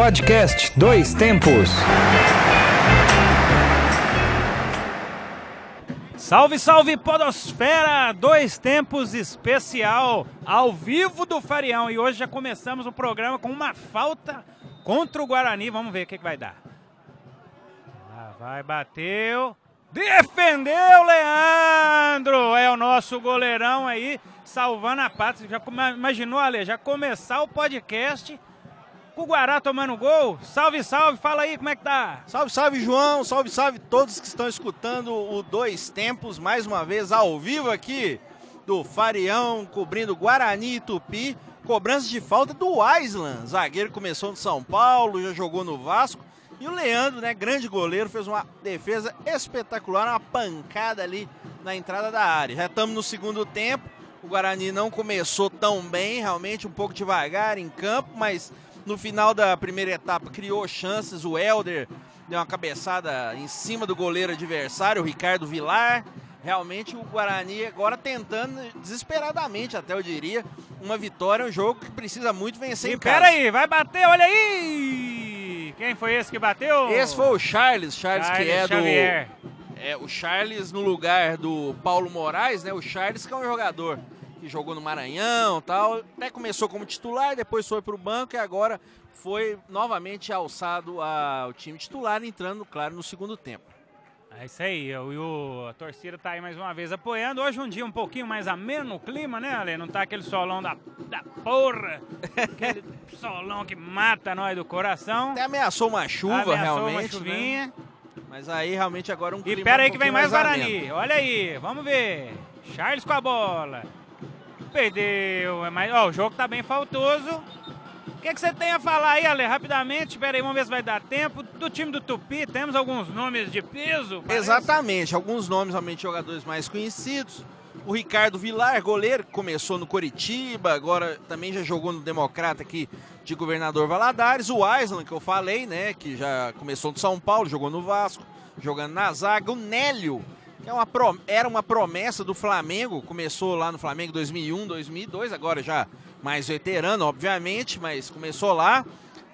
Podcast Dois Tempos. Salve, salve Podosfera! Dois tempos especial ao vivo do Farião. E hoje já começamos o programa com uma falta contra o Guarani. Vamos ver o que, vai dar. Lá vai, bateu. Defendeu, Leandro! É o nosso goleirão aí, salvando a pátria. Já imaginou, Ale? Já começar o podcast com o Guará tomando gol. Salve, salve, fala aí como é que tá. Salve, salve, João. Salve, salve todos que estão escutando o Dois Tempos, mais uma vez ao vivo aqui do Farião, cobrindo Guarani e Tupi. Cobrança de falta do Island. Zagueiro começou no São Paulo, já jogou no Vasco. E o Leandro, né, grande goleiro, fez uma defesa espetacular, uma pancada ali na entrada da área. Já estamos no segundo tempo. O Guarani não começou tão bem, realmente um pouco devagar em campo, mas no final da primeira etapa criou chances. O Helder deu uma cabeçada em cima do goleiro adversário, o Ricardo Vilar. Realmente o Guarani agora tentando desesperadamente, até eu diria, uma vitória, um jogo que precisa muito vencer e. Pera aí, vai bater, olha aí! Quem foi esse que bateu? Esse foi o Charles, Charles, Charles que é Xavier. do. É, o Charles no lugar do Paulo Moraes, né? O Charles que é um jogador que jogou no Maranhão tal. Até começou como titular, depois foi para o banco e agora foi novamente alçado ao time titular, entrando, claro, no segundo tempo. É isso aí, eu, eu, a torcida tá aí mais uma vez apoiando. Hoje um dia um pouquinho mais ameno o clima, né, Ale? Não tá aquele solão da, da porra, aquele solão que mata nós do coração. Até ameaçou uma chuva, ameaçou realmente. uma chuvinha. Né? Mas aí realmente agora um clima E pera aí um que vem mais. Guarani. Olha aí, vamos ver. Charles com a bola. Perdeu, é mas ó, o jogo tá bem faltoso. O que, que você tem a falar aí, Ale? Rapidamente, espera aí, vamos ver se vai dar tempo. Do time do Tupi, temos alguns nomes de peso? parece? Exatamente, alguns nomes realmente jogadores mais conhecidos. O Ricardo Vilar, goleiro, começou no Coritiba, agora também já jogou no Democrata aqui de Governador Valadares. O Island, que eu falei, né, que já começou no São Paulo, jogou no Vasco, jogando na zaga. O Nélio, é uma era uma promessa do Flamengo, começou lá no Flamengo 2001, 2002, agora já mais veterano, obviamente, mas começou lá.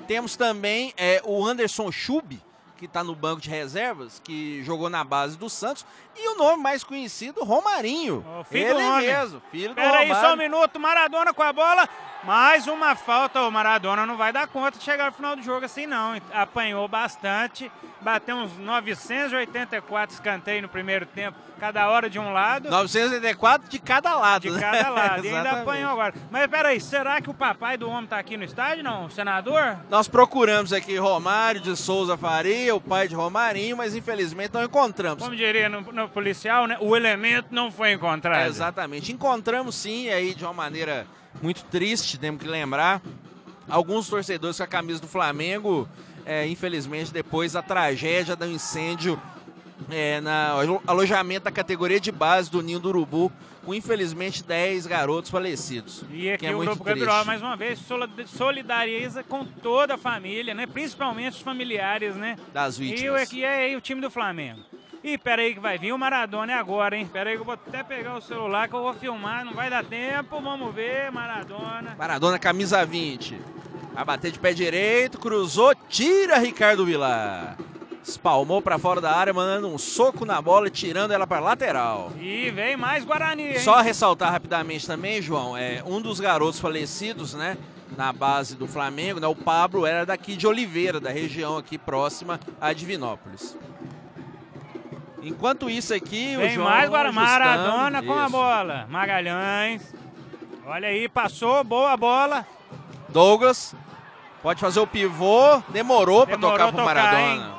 Temos também é, o Anderson Schub, que está no banco de reservas, que jogou na base do Santos. E o nome mais conhecido, Romarinho. O filho do Ele homem. mesmo, filho do Pera aí, Romário. só um minuto. Maradona com a bola. Mais uma falta. O Maradona não vai dar conta de chegar no final do jogo assim, não. Apanhou bastante. Bateu uns 984 escanteios no primeiro tempo. Cada hora de um lado. 984 de cada lado. De né? cada lado. e ainda apanhou agora. Mas peraí, será que o papai do homem tá aqui no estádio, não? O senador? Nós procuramos aqui Romário de Souza Faria, o pai de Romarinho, mas infelizmente não encontramos. Como diria no, no policial, né? O elemento não foi encontrado. É, exatamente. Encontramos sim, e aí de uma maneira muito triste, temos que lembrar, alguns torcedores com a camisa do Flamengo, é, infelizmente depois da tragédia do incêndio é, na alo- alojamento da categoria de base do Ninho do Urubu, com infelizmente 10 garotos falecidos. E aqui é o Grupo. Gabriel, mais uma vez, soli- solidariza com toda a família, né? Principalmente os familiares, né? Das E vítimas. aqui é aí o time do Flamengo. Ih, pera aí que vai vir o Maradona é agora, hein? Pera aí que eu vou até pegar o celular que eu vou filmar, não vai dar tempo, vamos ver, Maradona. Maradona, camisa 20. Vai bater de pé direito, cruzou, tira Ricardo Vilar. Espalmou pra fora da área, mandando um soco na bola e tirando ela pra lateral. E vem mais Guarani, hein? Só ressaltar rapidamente também, João, é um dos garotos falecidos, né, na base do Flamengo, né, o Pablo era daqui de Oliveira, da região aqui próxima a Divinópolis. Enquanto isso aqui, o Vem João mais Guarani, Maradona com a isso. bola. Magalhães. Olha aí, passou, boa bola. Douglas pode fazer o pivô, demorou, pra Demorou tocar pro Maradona.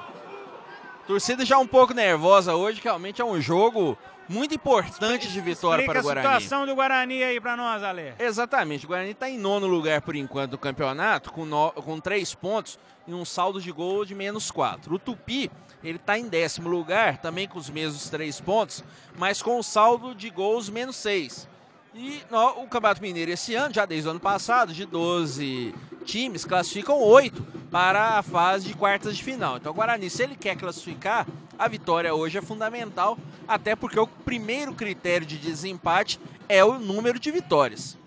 Torcida já um pouco nervosa hoje, que realmente é um jogo muito importante de vitória Explica para o a Guarani. situação do Guarani aí pra nós, Ale. Exatamente, o Guarani está em nono lugar por enquanto do campeonato, com, no- com três pontos e um saldo de gol de menos quatro. O Tupi, ele está em décimo lugar, também com os mesmos três pontos, mas com o saldo de gols menos seis. E no- o Campeonato Mineiro esse ano, já desde o ano passado, de 12 times, classificam oito para a fase de quartas de final. Então o Guarani, se ele quer classificar, a vitória hoje é fundamental, até porque o primeiro critério de desempate é o número de vitórias.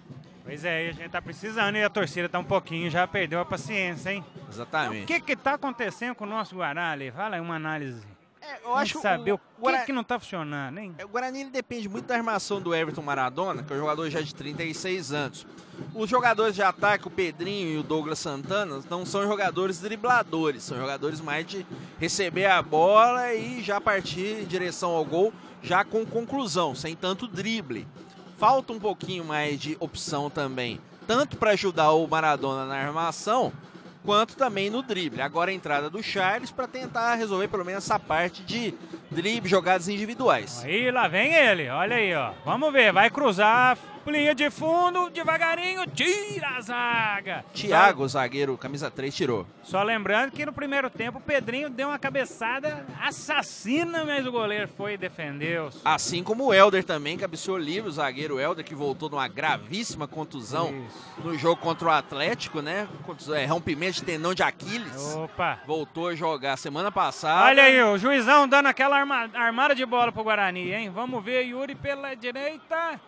Pois é, a gente tá precisando e a torcida tá um pouquinho, já perdeu a paciência, hein? O Exatamente. que que tá acontecendo com o nosso Guará ali? Fala aí uma análise. É, eu acho saber o, que Guara- que não tá funcionando, hein? É, O Guarani depende muito da armação do Everton Maradona, que é um jogador já de 36 anos. Os jogadores de ataque, o Pedrinho e o Douglas Santana, não são jogadores dribladores, são jogadores mais de receber a bola e já partir em direção ao gol, já com conclusão, sem tanto drible. Falta um pouquinho mais de opção também, tanto para ajudar o Maradona na armação, quanto também no drible. Agora a entrada do Charles para tentar resolver pelo menos essa parte de drible, jogadas individuais. Aí lá vem ele, olha aí, ó. Vamos ver, vai cruzar, linha de fundo, devagarinho, tira a zaga. Thiago, zagueiro, camisa 3, tirou. Só, lembrando que no primeiro tempo o Pedrinho deu uma cabeçada assassina, mas o goleiro foi e defendeu. Assim como o Helder também, cabeceou livre, o zagueiro Helder, que voltou numa gravíssima contusão Isso. no jogo contra o Atlético, né? Contusão, é, rompimento de tendão de Aquiles. Opa. Voltou a jogar semana passada. Olha aí, o juizão dando aquela arma- armada de bola pro Guarani, hein? Vamos ver, Yuri pela direita.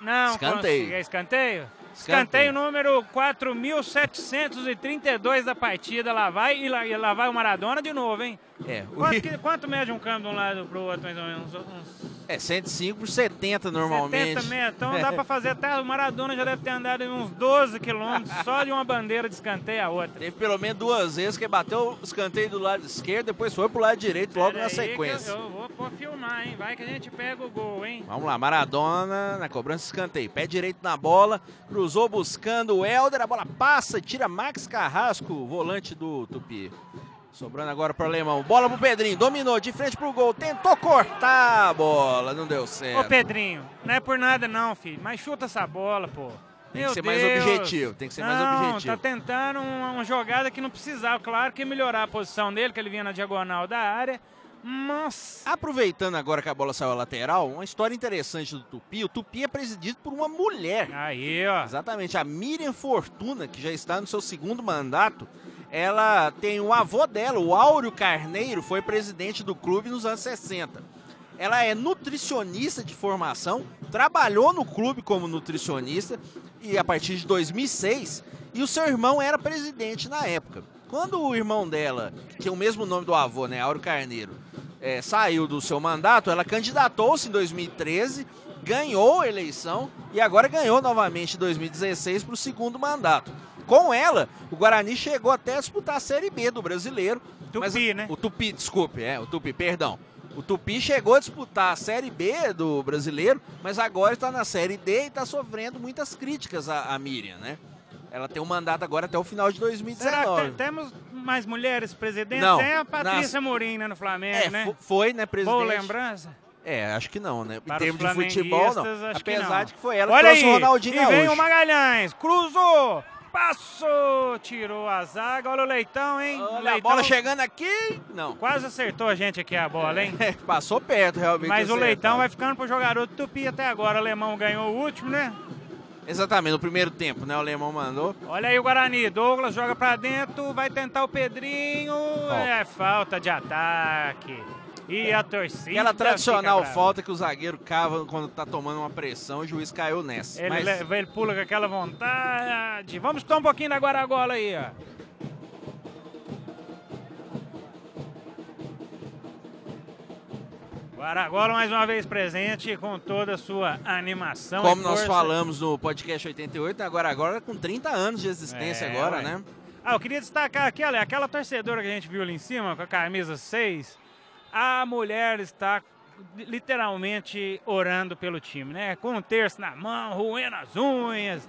Não, Escanteio. é escanteio? Escanteio. Número 4.732 da partida. Lá vai e lá, e lá vai o Maradona de novo, hein? É, o Quanto, que- quanto mede um campo de um lado pro outro, mais ou menos? Uns é 105 por 70 normalmente. 70 metros. Então dá pra fazer até. O Maradona já deve ter andado em uns 12 quilômetros só de uma bandeira de escanteio a outra. Teve pelo menos duas vezes que bateu o escanteio do lado esquerdo, depois foi pro lado direito logo Pera na sequência. Eu, eu vou, vou filmar, hein? Vai que a gente pega o gol, hein? Vamos lá, Maradona na cobrança de escanteio. Pé direito na bola, cruzou buscando o Helder, a bola passa, tira Max Carrasco, volante do Tupi. Sobrando agora pro Alemão. Bola pro Pedrinho, dominou de frente pro gol, tentou cortar a bola, não deu Ô certo. Pedrinho, não é por nada não, filho, mas chuta essa bola, pô. Tem Meu que ser mais Deus. objetivo, tem que ser mais não, objetivo. tá tentando uma, uma jogada que não precisava. Claro que melhorar a posição dele, que ele vinha na diagonal da área. Mas. Aproveitando agora que a bola saiu à lateral, uma história interessante do Tupi. O Tupi é presidido por uma mulher. Aí, ó. Exatamente, a Miriam Fortuna, que já está no seu segundo mandato, ela tem o avô dela, o Áureo Carneiro, foi presidente do clube nos anos 60. Ela é nutricionista de formação, trabalhou no clube como nutricionista e a partir de 2006, e o seu irmão era presidente na época. Quando o irmão dela, que tem o mesmo nome do avô, né, Áureo Carneiro, eh, saiu do seu mandato, ela candidatou-se em 2013, ganhou a eleição e agora ganhou novamente em 2016 para o segundo mandato. Com ela, o Guarani chegou até a disputar a Série B do brasileiro. mas Tupi, né? O Tupi, desculpe, é, o Tupi, perdão. O Tupi chegou a disputar a Série B do brasileiro, mas agora está na Série D e está sofrendo muitas críticas a, a Miriam, né? Ela tem um mandato agora até o final de Será que 2019. te- temos mais mulheres presidentes? Não, É a Patrícia Mourinho, né, no Flamengo, É, né? fo- foi, né, presidente? Boa lembrança? É, acho que não, né? Em Para termos os de futebol, não. acho que Apesar não. de que foi ela Olha que trouxe aí, o Ronaldinho e vem o Magalhães, cruzou, passou, tirou a zaga, olha o Leitão, hein? Olha a Leitão bola chegando aqui. Não. quase acertou a gente aqui a bola, hein? É, passou perto, realmente. Mas de o. Leitão vai ficando pro jogador do Tupi até agora. O Alemão ganhou o último, né? Exatamente, no primeiro tempo, né? O Alemão mandou. Olha aí o Guarani. Douglas joga pra dentro, vai tentar o Pedrinho. É falta de ataque. E a torcida. Aquela tradicional falta que o zagueiro cava quando tá tomando uma pressão, o juiz caiu nessa. Ele, Mas ele pula com aquela vontade. Vamos escutar um pouquinho da Guaragola aí, ó. Guaragola mais uma vez presente com toda a sua animação. como nós falamos no podcast 88, agora agora com 30 anos de existência É, agora, ué. né? Ah, eu queria destacar aqui, olha, aquela torcedora que a gente viu ali em cima, com a camisa 6, a mulher está literalmente orando pelo time, né? Com um terço na mão, roendo as unhas.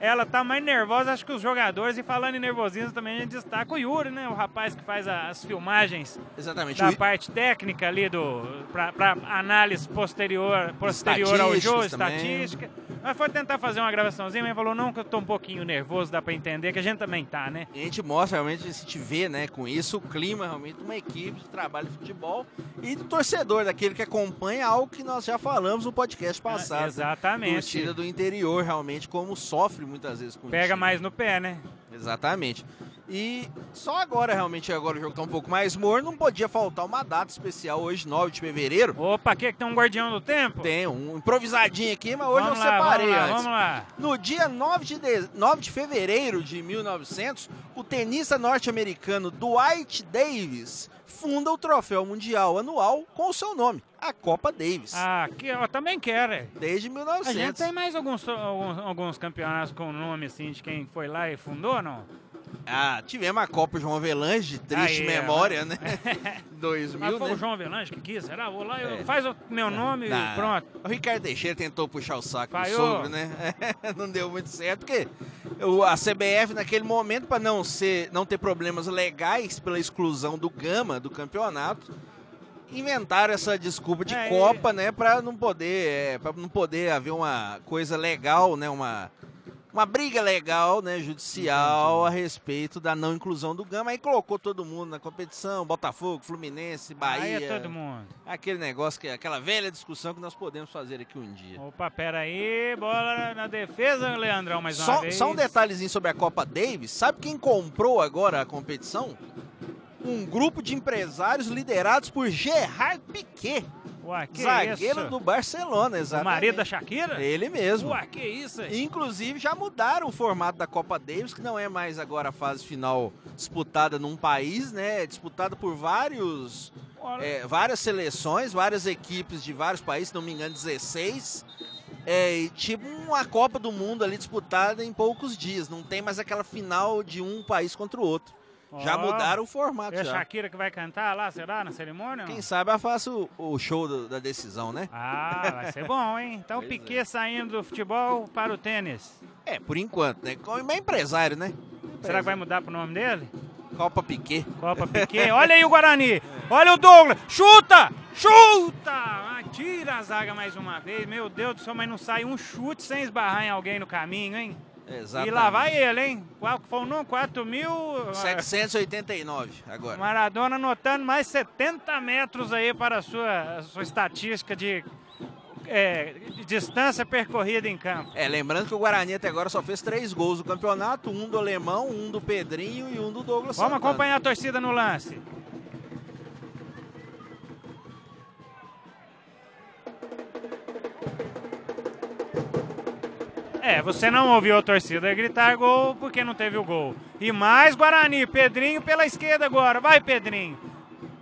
Ela tá mais nervosa, acho que os jogadores, e falando em nervosismo também, a gente destaca o Yuri, né? O rapaz que faz as filmagens Exatamente. da parte técnica ali do pra, pra análise posterior posterior ao jogo, também. estatística. Mas foi tentar fazer uma gravaçãozinha, mas falou não que eu tô um pouquinho nervoso, dá pra entender que a gente também tá, né? E a gente mostra realmente, a gente vê, né, com isso, o clima realmente de uma equipe de trabalho de futebol e do torcedor, daquele que acompanha algo que nós já falamos no podcast passado. Ah, exatamente. Torcida né? do interior, realmente, como sofre muitas vezes com Pega isso. mais no pé, né? Exatamente. E só agora, realmente, agora o jogo tá um pouco mais morno, não podia faltar uma data especial hoje, 9 de fevereiro. Opa, aqui que tem um guardião do tempo? Tem um improvisadinho aqui, mas hoje vamos eu lá, separei vamos lá, antes. Vamos lá. No dia 9 de, de... 9 de fevereiro de 1900, o tenista norte-americano Dwight Davis funda o troféu mundial anual com o seu nome, a Copa Davis. Ah, aqui eu também quero. é. Desde A 1900. gente tem mais alguns, alguns, alguns campeonatos com nome assim de quem foi lá e fundou, não? Ah, tivemos a Copa João Avelange, de triste Aí, memória, né? Mas 2000, foi né? o João Avelange que quis, será? Vou lá, eu, É. faz o meu nome e Não. pronto. O Ricardo Teixeira tentou puxar o saco do Falhou. sogro, né? não deu muito certo, porque a CBF, naquele momento, para não, ser, não ter problemas legais pela exclusão do Gama do campeonato, inventaram essa desculpa de É, Copa, né? Para não poder, é, para não poder haver uma coisa legal, né? Uma uma briga legal, né, judicial a respeito da não inclusão do Gama. Aí colocou todo mundo na competição, Botafogo, Fluminense, Bahia. Aí é todo mundo. Aquele negócio, que aquela velha discussão que nós podemos fazer aqui um dia. Opa, pera aí, bola na defesa, Leandrão, mais uma Só, vez. só um detalhezinho sobre a Copa Davis. Sabe quem comprou agora a competição? Um grupo de empresários liderados por Gerard Piquet, Ué, que zagueiro isso? do Barcelona, O exatamente. marido da Shakira? Ele mesmo. Ué, que isso? aí? Inclusive já mudaram o formato da Copa Davis, que não é mais agora a fase final disputada num país, né? É disputada por vários, é, várias seleções, várias equipes de vários países, se não me engano, 16. É, e tipo uma Copa do Mundo ali disputada em poucos dias. Não tem mais aquela final de um país contra o outro. Já mudaram o formato. É a Já. Shakira que vai cantar lá, será, na cerimônia? Quem sabe eu faço o, show do- da decisão, né? Ah, vai ser bom, hein? Então Pois Piquet é. saindo do futebol para o tênis. É, por enquanto, né? Como é empresário, né? Será que vai mudar pro nome dele? Copa Piquet. Copa Piquet. Olha aí o Guarani. Olha o Douglas. Chuta! Chuta! Ah, tira a zaga mais uma vez. Meu Deus do céu, mas não sai um chute sem esbarrar em alguém no caminho, hein? Exatamente. E lá vai ele, hein? Qual que foi o número? 4 mil. ah, 789 agora. Maradona anotando mais 70 metros aí para a sua, a sua estatística de, é, distância percorrida em campo. É, lembrando que o Guarani até agora só fez três gols no campeonato, um do Alemão, um do Pedrinho e um do Douglas Vamos Santana. acompanhar a torcida no lance. É, você não ouviu a torcida gritar gol porque não teve o gol. E mais Guarani, Pedrinho pela esquerda agora. Vai, Pedrinho.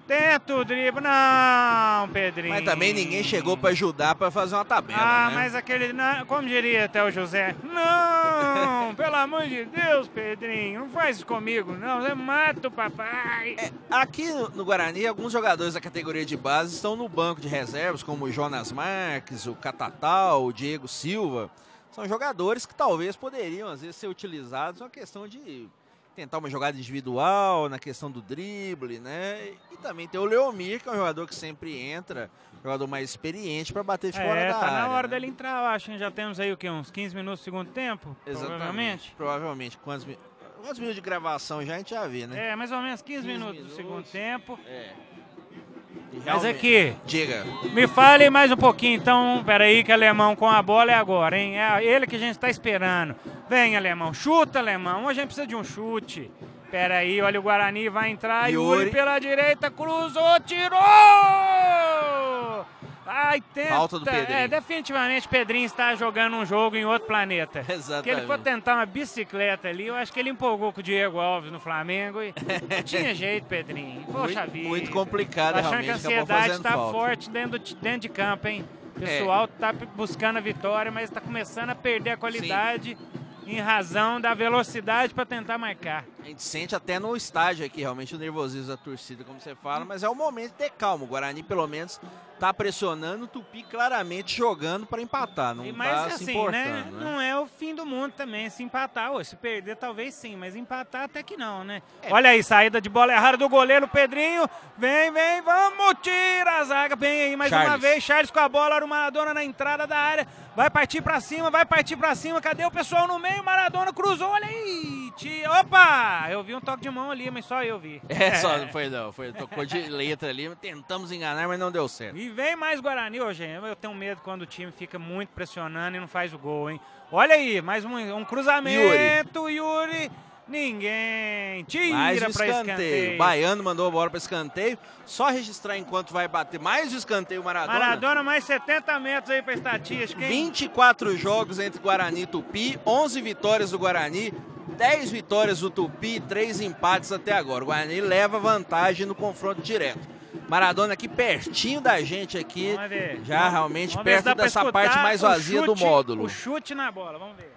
Tenta o drible. Não, Pedrinho. Mas também ninguém chegou pra ajudar pra fazer uma tabela, Ah, né? mas aquele. não, Como diria até o José? Não! pelo amor de Deus, Pedrinho, não faz isso comigo, não. Você mata o papai. É, aqui no, no Guarani, alguns jogadores da categoria de base estão no banco de reservas, como o Jonas Marques, o Catatal, o Diego Silva. São jogadores que talvez poderiam, às vezes, ser utilizados na questão de tentar uma jogada individual, na questão do drible, né? E também tem o Leomir, que é um jogador que sempre entra, jogador mais experiente para bater de fora É, da tá área. na hora né? dele entrar, eu acho. Já temos aí o quê? Uns 15 minutos do segundo tempo? Exatamente. Provavelmente. Provavelmente. Quantos, quantos minutos de gravação já a gente já vê, né? É, mais ou menos 15, 15 minutos, do minutos. segundo tempo. É. Mas aqui, Diga. me fale mais um pouquinho, então. Peraí, que alemão com a bola é agora, hein? É ele que a gente tá esperando. Vem, alemão. Chuta, alemão. Hoje a gente precisa de um chute. Peraí, olha o Guarani, vai entrar. Yuri, Yuri. pela direita, cruzou, tirou! Ai, tenta. Falta do Pedrinho. É, definitivamente Pedrinho está jogando um jogo em outro planeta. Exatamente. Que ele foi tentar uma bicicleta ali, eu acho que ele empolgou com o Diego Alves no Flamengo e não tinha jeito, Pedrinho. Poxa muito, vida. muito complicado, Tô achando que realmente. a ansiedade está forte dentro, do- dentro de campo, hein? O É. pessoal tá buscando a vitória, mas está começando a perder a qualidade em razão da velocidade para tentar marcar. A gente sente até no estádio aqui, realmente, o nervosismo da torcida, como você fala, mas é o momento de ter calma. O Guarani, pelo menos, tá pressionando, o Tupi claramente jogando para empatar, não E- mas tá se assim, importando, né? né? Não é o fim do mundo também se empatar. Ô, se perder, talvez sim, mas empatar até que não, né? É. Olha aí, saída de bola errada do goleiro Pedrinho. Vem, vem, vamos, tira a zaga. Vem aí mais uma Charles. vez. Charles com a bola, era o Maradona na entrada da área. Vai partir pra cima, vai partir pra cima. Cadê o pessoal no meio? Maradona cruzou, olha aí. Tira. Opa! Eu vi um toque de mão ali, mas só eu vi. É, só não foi não, foi, tocou de letra ali, tentamos enganar, mas não deu certo. E vem mais Guarani, gente. Eu tenho medo quando o time fica muito pressionando e não faz o gol, hein? Olha aí, mais um, um cruzamento, Yuri. Ninguém. Mais Tira um pra escanteio. escanteio. Baiano mandou a bola para escanteio. Só registrar enquanto vai bater. Mais um escanteio, Maradona. Maradona mais 70 metros aí pra estatística, hein? 24 jogos entre Guarani e Tupi, 11 vitórias do Guarani, 10 vitórias do Tupi e 3 empates até agora. O Guarani leva vantagem no confronto direto. Maradona aqui pertinho da gente aqui, já realmente perto dessa parte mais vazia do chute- módulo. O chute na bola, vamos ver.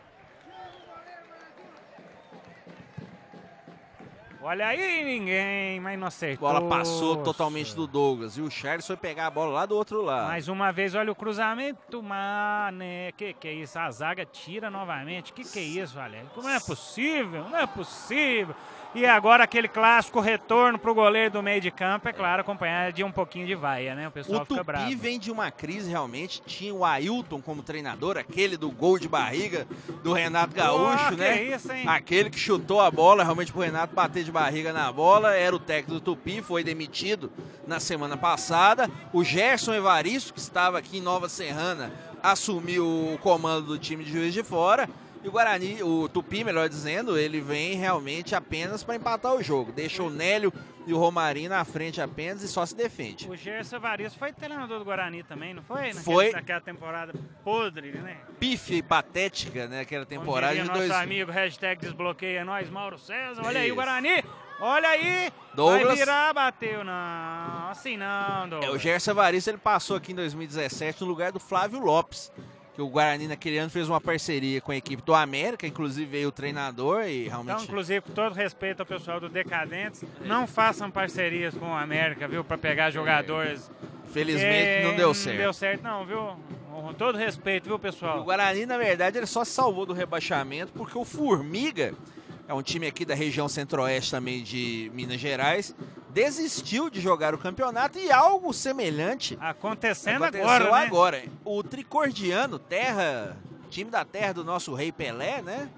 Olha aí, ninguém, mas não A acertou. bola passou totalmente do Douglas e o Charles foi pegar a bola lá do outro lado. Mais uma vez, olha o cruzamento, mané. Que que é isso? A zaga tira novamente. Que que é isso, Valério? Como é possível? Não é possível. E agora aquele clássico retorno pro goleiro do meio de campo, é claro, acompanhado de um pouquinho de vaia, né? O pessoal O fica bravo. Tupi vem de uma crise realmente. Tinha o Ailton como treinador, aquele do gol de barriga do Renato Gaúcho, Pô, né? Que isso, hein? Aquele que chutou a bola realmente pro Renato bater de barriga na bola, era o técnico do Tupi, foi demitido na semana passada. O Gerson Evaristo, que estava aqui em Nova Serrana, assumiu o comando do time de Juiz de Fora. E o Guarani, o Tupi, melhor dizendo, ele vem realmente apenas para empatar o jogo. Deixa o Nélio e o Romarinho na frente apenas e só se defende. O Gerson Evaristo foi treinador do Guarani também, não foi? Naquele- Foi. Naquela temporada podre, né? Pífia e patética, né? Aquela temporada de diria dois. nosso amigo, hashtag desbloqueia nós, Mauro César. Olha aí Isso. o Guarani. Olha aí. Douglas. Vai virar, bateu. Não, assim não, Douglas. É, o Gerson Evaristo ele passou aqui em 2017 no lugar do Flávio Lopes. Que o Guarani naquele ano fez uma parceria com a equipe do América, inclusive veio o treinador e Então, realmente. inclusive, com todo respeito ao pessoal do Decadentes, não façam parcerias com o América, viu? Pra pegar jogadores. felizmente não deu certo. Não deu certo, não, viu? Com todo respeito, viu, O pessoal? Guarani, na verdade, ele só se salvou do rebaixamento porque o Formiga, é um time aqui da região centro-oeste também de Minas Gerais, desistiu de jogar o campeonato e algo semelhante Acontecendo aconteceu agora, né? agora. O Tricordiano, terra, time da terra do nosso rei Pelé, né?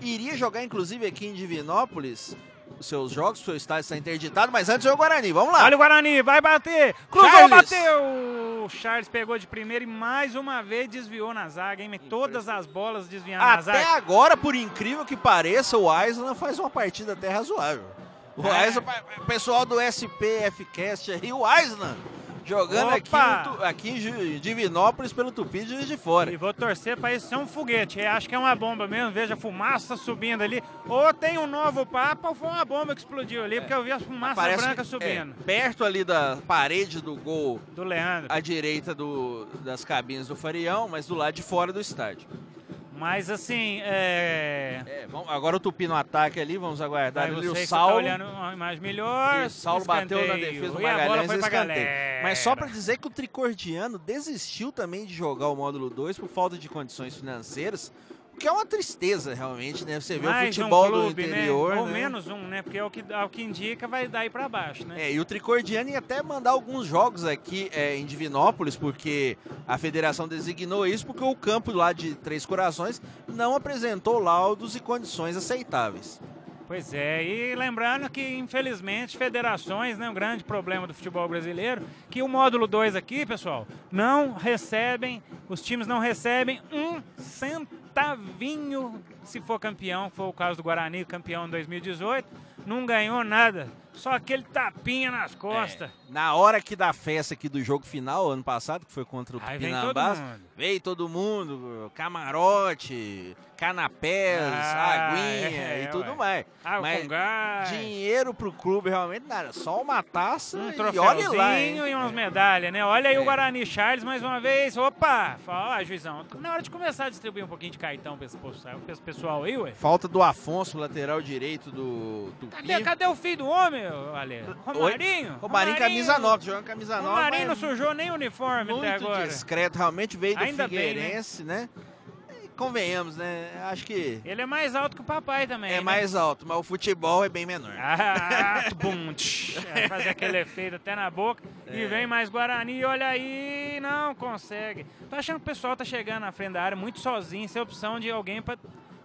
Iria jogar inclusive aqui em Divinópolis os seus jogos, seu estádio está interditado, mas antes é o Guarani, vamos lá. Olha o Guarani, vai bater. Cruzou, Charles. bateu. O Charles pegou de primeira e mais uma vez desviou na zaga, hein? Todas as bolas desviando na Até zaga. agora, por incrível que pareça, o Aislan faz uma partida até razoável. O É. Pessoal do SPFcast aí, o Aislan jogando aqui, Opa! no Tu- aqui em Divinópolis pelo Tupi de Juiz de Fora. E vou torcer para isso ser um foguete. Eu acho que é uma bomba mesmo. Veja a fumaça subindo ali. Ou tem um novo Papa ou foi uma bomba que explodiu ali, porque eu vi a fumaça Parece branca que- subindo. é, perto ali da parede do gol Do Leandro. à direita do- das cabines do Farião, mas do lado de fora do estádio. Mas assim, é. É, vamos- agora o Tupi no ataque ali, vamos aguardar ali o que Saulo. tá olhando uma imagem melhor. E o Saulo bateu na escanteio. defesa do Magalhães e escanteio. Mas só pra dizer que o Tricordiano desistiu também de jogar o módulo 2 por falta de condições financeiras, que é uma tristeza realmente, né? Você vê o Mais futebol um clube, do interior, né? Ou né? menos um, né? Porque é o que, ao que indica vai dar aí pra baixo, né? É, e o Tricordiano ia até mandar alguns jogos aqui é, em Divinópolis, porque a federação designou isso, porque o campo lá de Três Corações não apresentou laudos e condições aceitáveis. Pois é, e lembrando que, infelizmente, federações, né, um grande problema do futebol brasileiro, que o módulo 2 aqui, pessoal, não recebem, os times não recebem um centavinho se for campeão, foi o caso do Guarani, campeão em 2018, não ganhou nada, só aquele tapinha nas costas. É, na hora que da festa aqui do jogo final, ano passado, que foi contra o Aí todo mundo. veio todo mundo, camarote, canapés, Ah, aguinha é, e tudo ué. mais. Água Mas com gás, dinheiro pro clube realmente nada, só uma taça um e olha lá, hein? e umas medalhas, né? Olha aí É. o Guarani Charles mais uma vez. Opa! Ó, juizão, na hora de começar a distribuir um pouquinho de cartão pra esse pessoal, aí, ué. Falta do Afonso, lateral direito do Tupi. Cadê, cadê o filho do homem, Ale? Romarinho? Romarinho, camisa 9, jogando camisa 9. Romarinho não sujou nem o uniforme até muito agora. discreto, realmente veio do Ainda bem, né? Figueirense, né? E Convenhamos, né? Acho que Ele é mais alto que o papai também. é né? mais alto, mas o futebol é bem menor. Ah, bum, tch, fazer aquele efeito até na boca. E É. vem mais Guarani, olha aí, não consegue. Tô achando que o pessoal tá chegando na frente da área muito sozinho, sem opção de alguém pra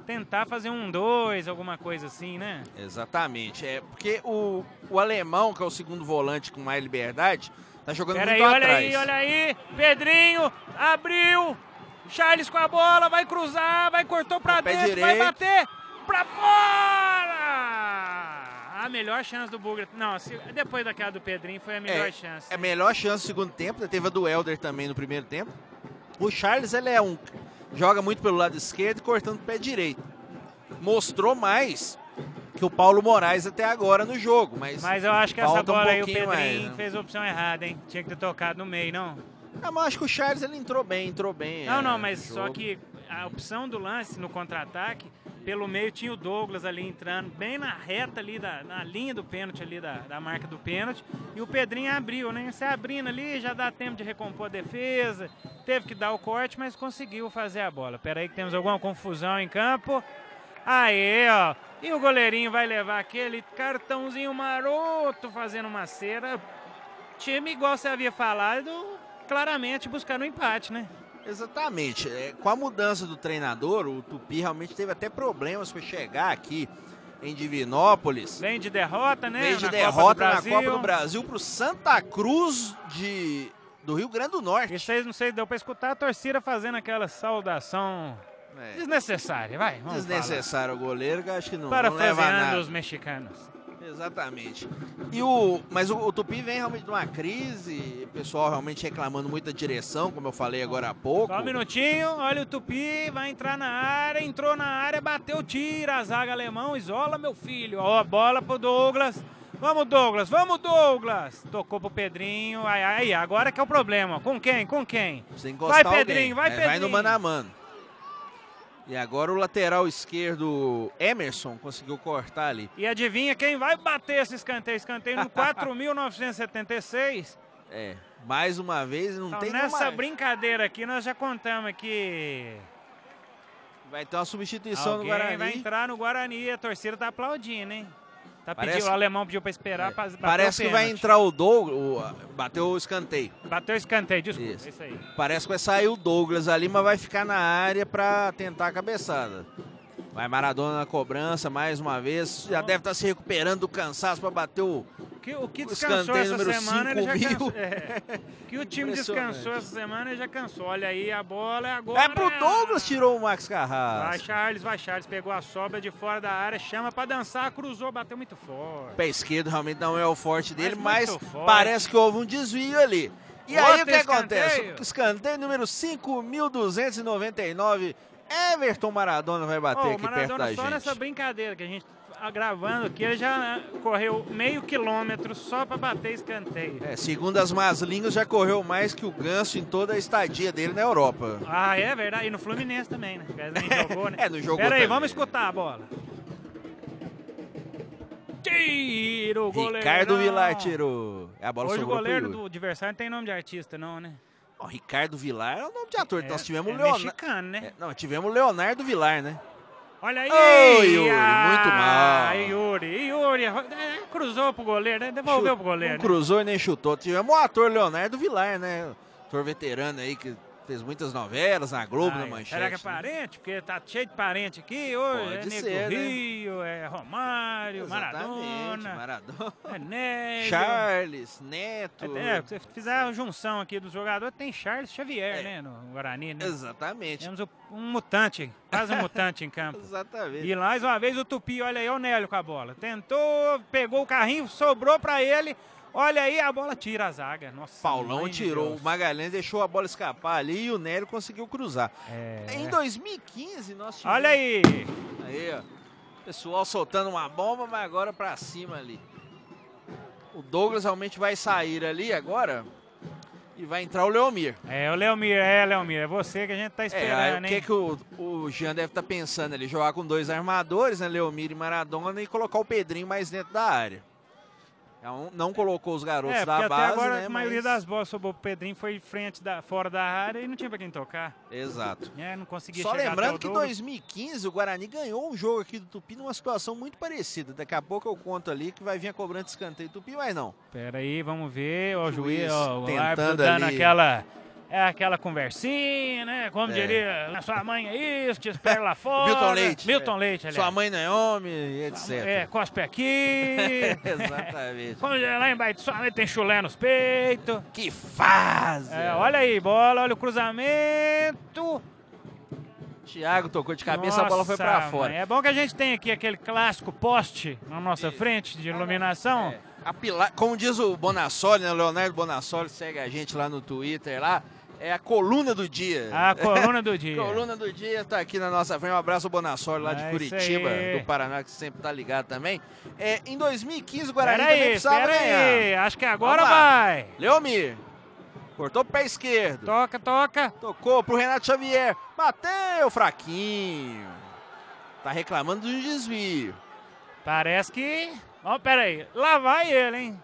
tentar fazer um dois, alguma coisa assim, né? Exatamente. É porque o, o alemão, que é o segundo volante com mais liberdade, tá jogando Pera muito aí, olha atrás. aí, olha aí. Pedrinho abriu. Charles com a bola, vai cruzar, vai cortou pra Pé dentro, vai direito. bater. pra fora! A melhor chance do Bugra. Não, se- depois daquela do Pedrinho foi a melhor chance. É a melhor chance no segundo tempo. né? Teve a do Helder também no primeiro tempo. O Charles, ele é um. Joga muito pelo lado esquerdo e cortando o pé direito. Mostrou mais que o Paulo Moraes até agora no jogo, mas. Mas eu acho que essa Falta um bola aí o Pedrinho mais, né? fez a opção errada, hein? Tinha que ter tocado no meio, não? Ah, mas eu acho que o Charles ele entrou bem, entrou bem. Não, é, não, mas só que a opção do lance no contra-ataque, pelo meio tinha o Douglas ali entrando, bem na reta ali, da, na linha do pênalti ali, da, da marca do pênalti, e o Pedrinho abriu, né? Você abrindo ali, já dá tempo de recompor a defesa, teve que dar o corte, mas conseguiu fazer a bola. Pera aí que temos alguma confusão em campo. Aí, ó. E o goleirinho vai levar aquele cartãozinho maroto fazendo uma cera. Time, igual você havia falado, claramente buscando um empate, né? Exatamente. É, com a mudança do treinador, o Tupi realmente teve até problemas para chegar aqui em Divinópolis. Vem de derrota, né? Veio de na derrota Copa na Copa do Brasil. Para o Santa Cruz de, do Rio Grande do Norte. Aí, não sei, deu pra escutar a torcida fazendo aquela saudação É, desnecessária, vai. Desnecessário o goleiro, acho que não, falar. não leva nada. os mexicanos. Exatamente. E o, mas o, o Tupi vem realmente de uma crise, o pessoal realmente reclamando muito da direção, como eu falei agora há pouco. Só um minutinho, olha o Tupi, vai entrar na área, entrou na área, bateu, tira a zaga alemão, isola meu filho. Ó, a bola pro Douglas. Vamos, Douglas, vamos, Douglas. Tocou pro Pedrinho. Aí, aí, agora que é o problema. Com quem? Com quem? Vai, alguém. Pedrinho, vai, Aí Vai no Pedrinho. mano a mano. E agora o lateral esquerdo, Emerson, conseguiu cortar ali. E adivinha quem vai bater esse escanteio? Escanteio no 4.976. É, mais uma vez, não Então, tem nessa mais. brincadeira aqui, nós já contamos que Vai ter uma substituição alguém no Guarani. vai entrar no Guarani. A torcida tá aplaudindo, hein? Tá Parece- pedindo, o alemão pediu pra esperar. É, pra Parece que vai entrar o Douglas, bateu o escanteio. Bateu o escanteio, desculpa. Isso. É isso aí. Parece que vai sair o Douglas ali, mas vai ficar na área pra tentar a cabeçada. Vai Maradona na cobrança mais uma vez. Já deve estar se recuperando do cansaço pra bater o. O que, o que descansou essa semana, ele já 5 mil. cansou. É. que o time descansou essa semana, ele já cansou. Olha aí, a bola é agora. É pro Douglas, tirou o Max Vai, Carrasco. Charles, vai, Charles. Pegou a sobra de fora da área, chama pra dançar, cruzou, bateu muito forte. Pé esquerdo realmente não é o forte dele, Mas mas, forte. parece que houve um desvio ali. E aí o que acontece? escanteio. Escanteio número 5.299. Everton Maradona vai bater Ó, o aqui perto Maradona da só gente. nessa brincadeira que a gente tá gravando aqui, ele já correu meio quilômetro só pra bater escanteio. É, segundo as más línguas, já correu mais que o Ganso em toda a estadia dele na Europa. Ah, é verdade. E no Fluminense também, né? Nem jogou, né? É, não jogou Pera aí, vamos escutar a bola. Tiro, goleiro. Ricardo Vilar tirou. A bola Hoje o goleiro do adversário não tem nome de artista, não, né? Ó, Ricardo Vilar é o nome de ator. É, Nós tivemos é o Leonardo. mexicano, né? É, não, tivemos o Leonardo Vilar, né? Olha aí! Ô, Yuri, ah, muito mal. Yuri, Yuri, é, cruzou pro goleiro, né? Devolveu pro goleiro. Não né? cruzou e nem chutou. Tivemos o ator Leonardo Vilar, né? Ator veterano aí que fez muitas novelas na Globo, na Ai, Manchete. Será que é né? parente? Porque tá cheio de parente aqui hoje. Pode é Nego ser, né? Rio, é Romário, Maradona, Maradona. é Nélio. Charles, Neto. É, se fizer a junção aqui dos jogadores, tem Charles Xavier, É. né? No Guarani, né? Exatamente. Temos um mutante, quase um mutante em campo. Exatamente. E mais uma vez o Tupi, olha aí o Nélio com a bola. Tentou, pegou o carrinho, sobrou pra ele. Olha aí, a bola tira a zaga. Nossa, Paulão tirou, Deus. o Magalhães deixou a bola escapar ali e o Nélio conseguiu cruzar. É. Em 2015 nós tivemos... Olha aí. Aí, ó. Pessoal soltando uma bomba, mas agora pra cima ali. O Douglas realmente vai sair ali agora e vai entrar o Leomir. É, o Leomir, é, Leomir, é você que a gente tá É, esperando, o que, hein? que o, o Jean deve estar pensando ali? Jogar com dois armadores, né? Leomir e Maradona, e colocar o Pedrinho mais dentro da área. Não, não colocou os garotos É, da base, até agora né? a maioria mas- das bolas sobrou pro Pedrinho foi frente da, fora da área e não tinha pra quem tocar. Exato. É, não conseguia Só chegar lembrando até que o em Douglas. 2015 o Guarani ganhou um jogo aqui do Tupi numa situação muito parecida. Daqui a pouco eu conto ali que vai vir a cobrança de escanteio do Tupi, mas não. Pera aí, vamos ver. Ó, o juiz, Juiz ó, o tentando árbitro dando ali. aquela, é, aquela conversinha, né? Como É. diria, "A sua mãe é isso, te espero lá fora. Milton Leite. Milton Leite, aliás. Sua mãe não é homem, etc. É, cospe aqui. Exatamente. Quando lá embaixo, sua mãe tem chulé nos peitos. que fase! É, olha aí, bola, olha o cruzamento. Thiago tocou de cabeça, a bola foi pra Nossa, fora. mãe, É bom que a gente tem aqui aquele clássico poste na nossa frente de iluminação. É, Como diz o Bonassoli, né? Leonardo Bonassoli segue a gente lá no Twitter lá. É a coluna do dia. A coluna do dia. Coluna do dia tá aqui na nossa frente. Um abraço ao Bonassoli lá de É isso Curitiba, do Paraná, que sempre tá ligado também. É, em 2015, o Guarani Pera também aí, precisava pera ganhar. aí. Acho que agora vai. Leomir. Cortou pé esquerdo. Toca, toca. Tocou pro Renato Xavier. Bateu fraquinho. Tá reclamando de um desvio. Parece que... Ó, pera aí. Lá vai ele, hein?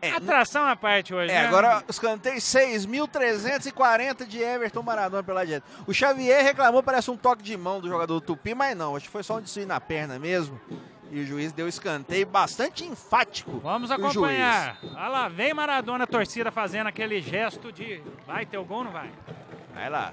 É, Atração à parte hoje, É, né? agora os canteiros 6.340 de Everton Maradona pela direita. O Xavier reclamou, parece um toque de mão do jogador do Tupi, mas não, acho que foi só um desvio na perna mesmo. E o juiz deu escanteio bastante enfático. Vamos acompanhar. Olha lá, vem Maradona, a torcida fazendo aquele gesto de vai ter o gol ou não vai? Vai lá.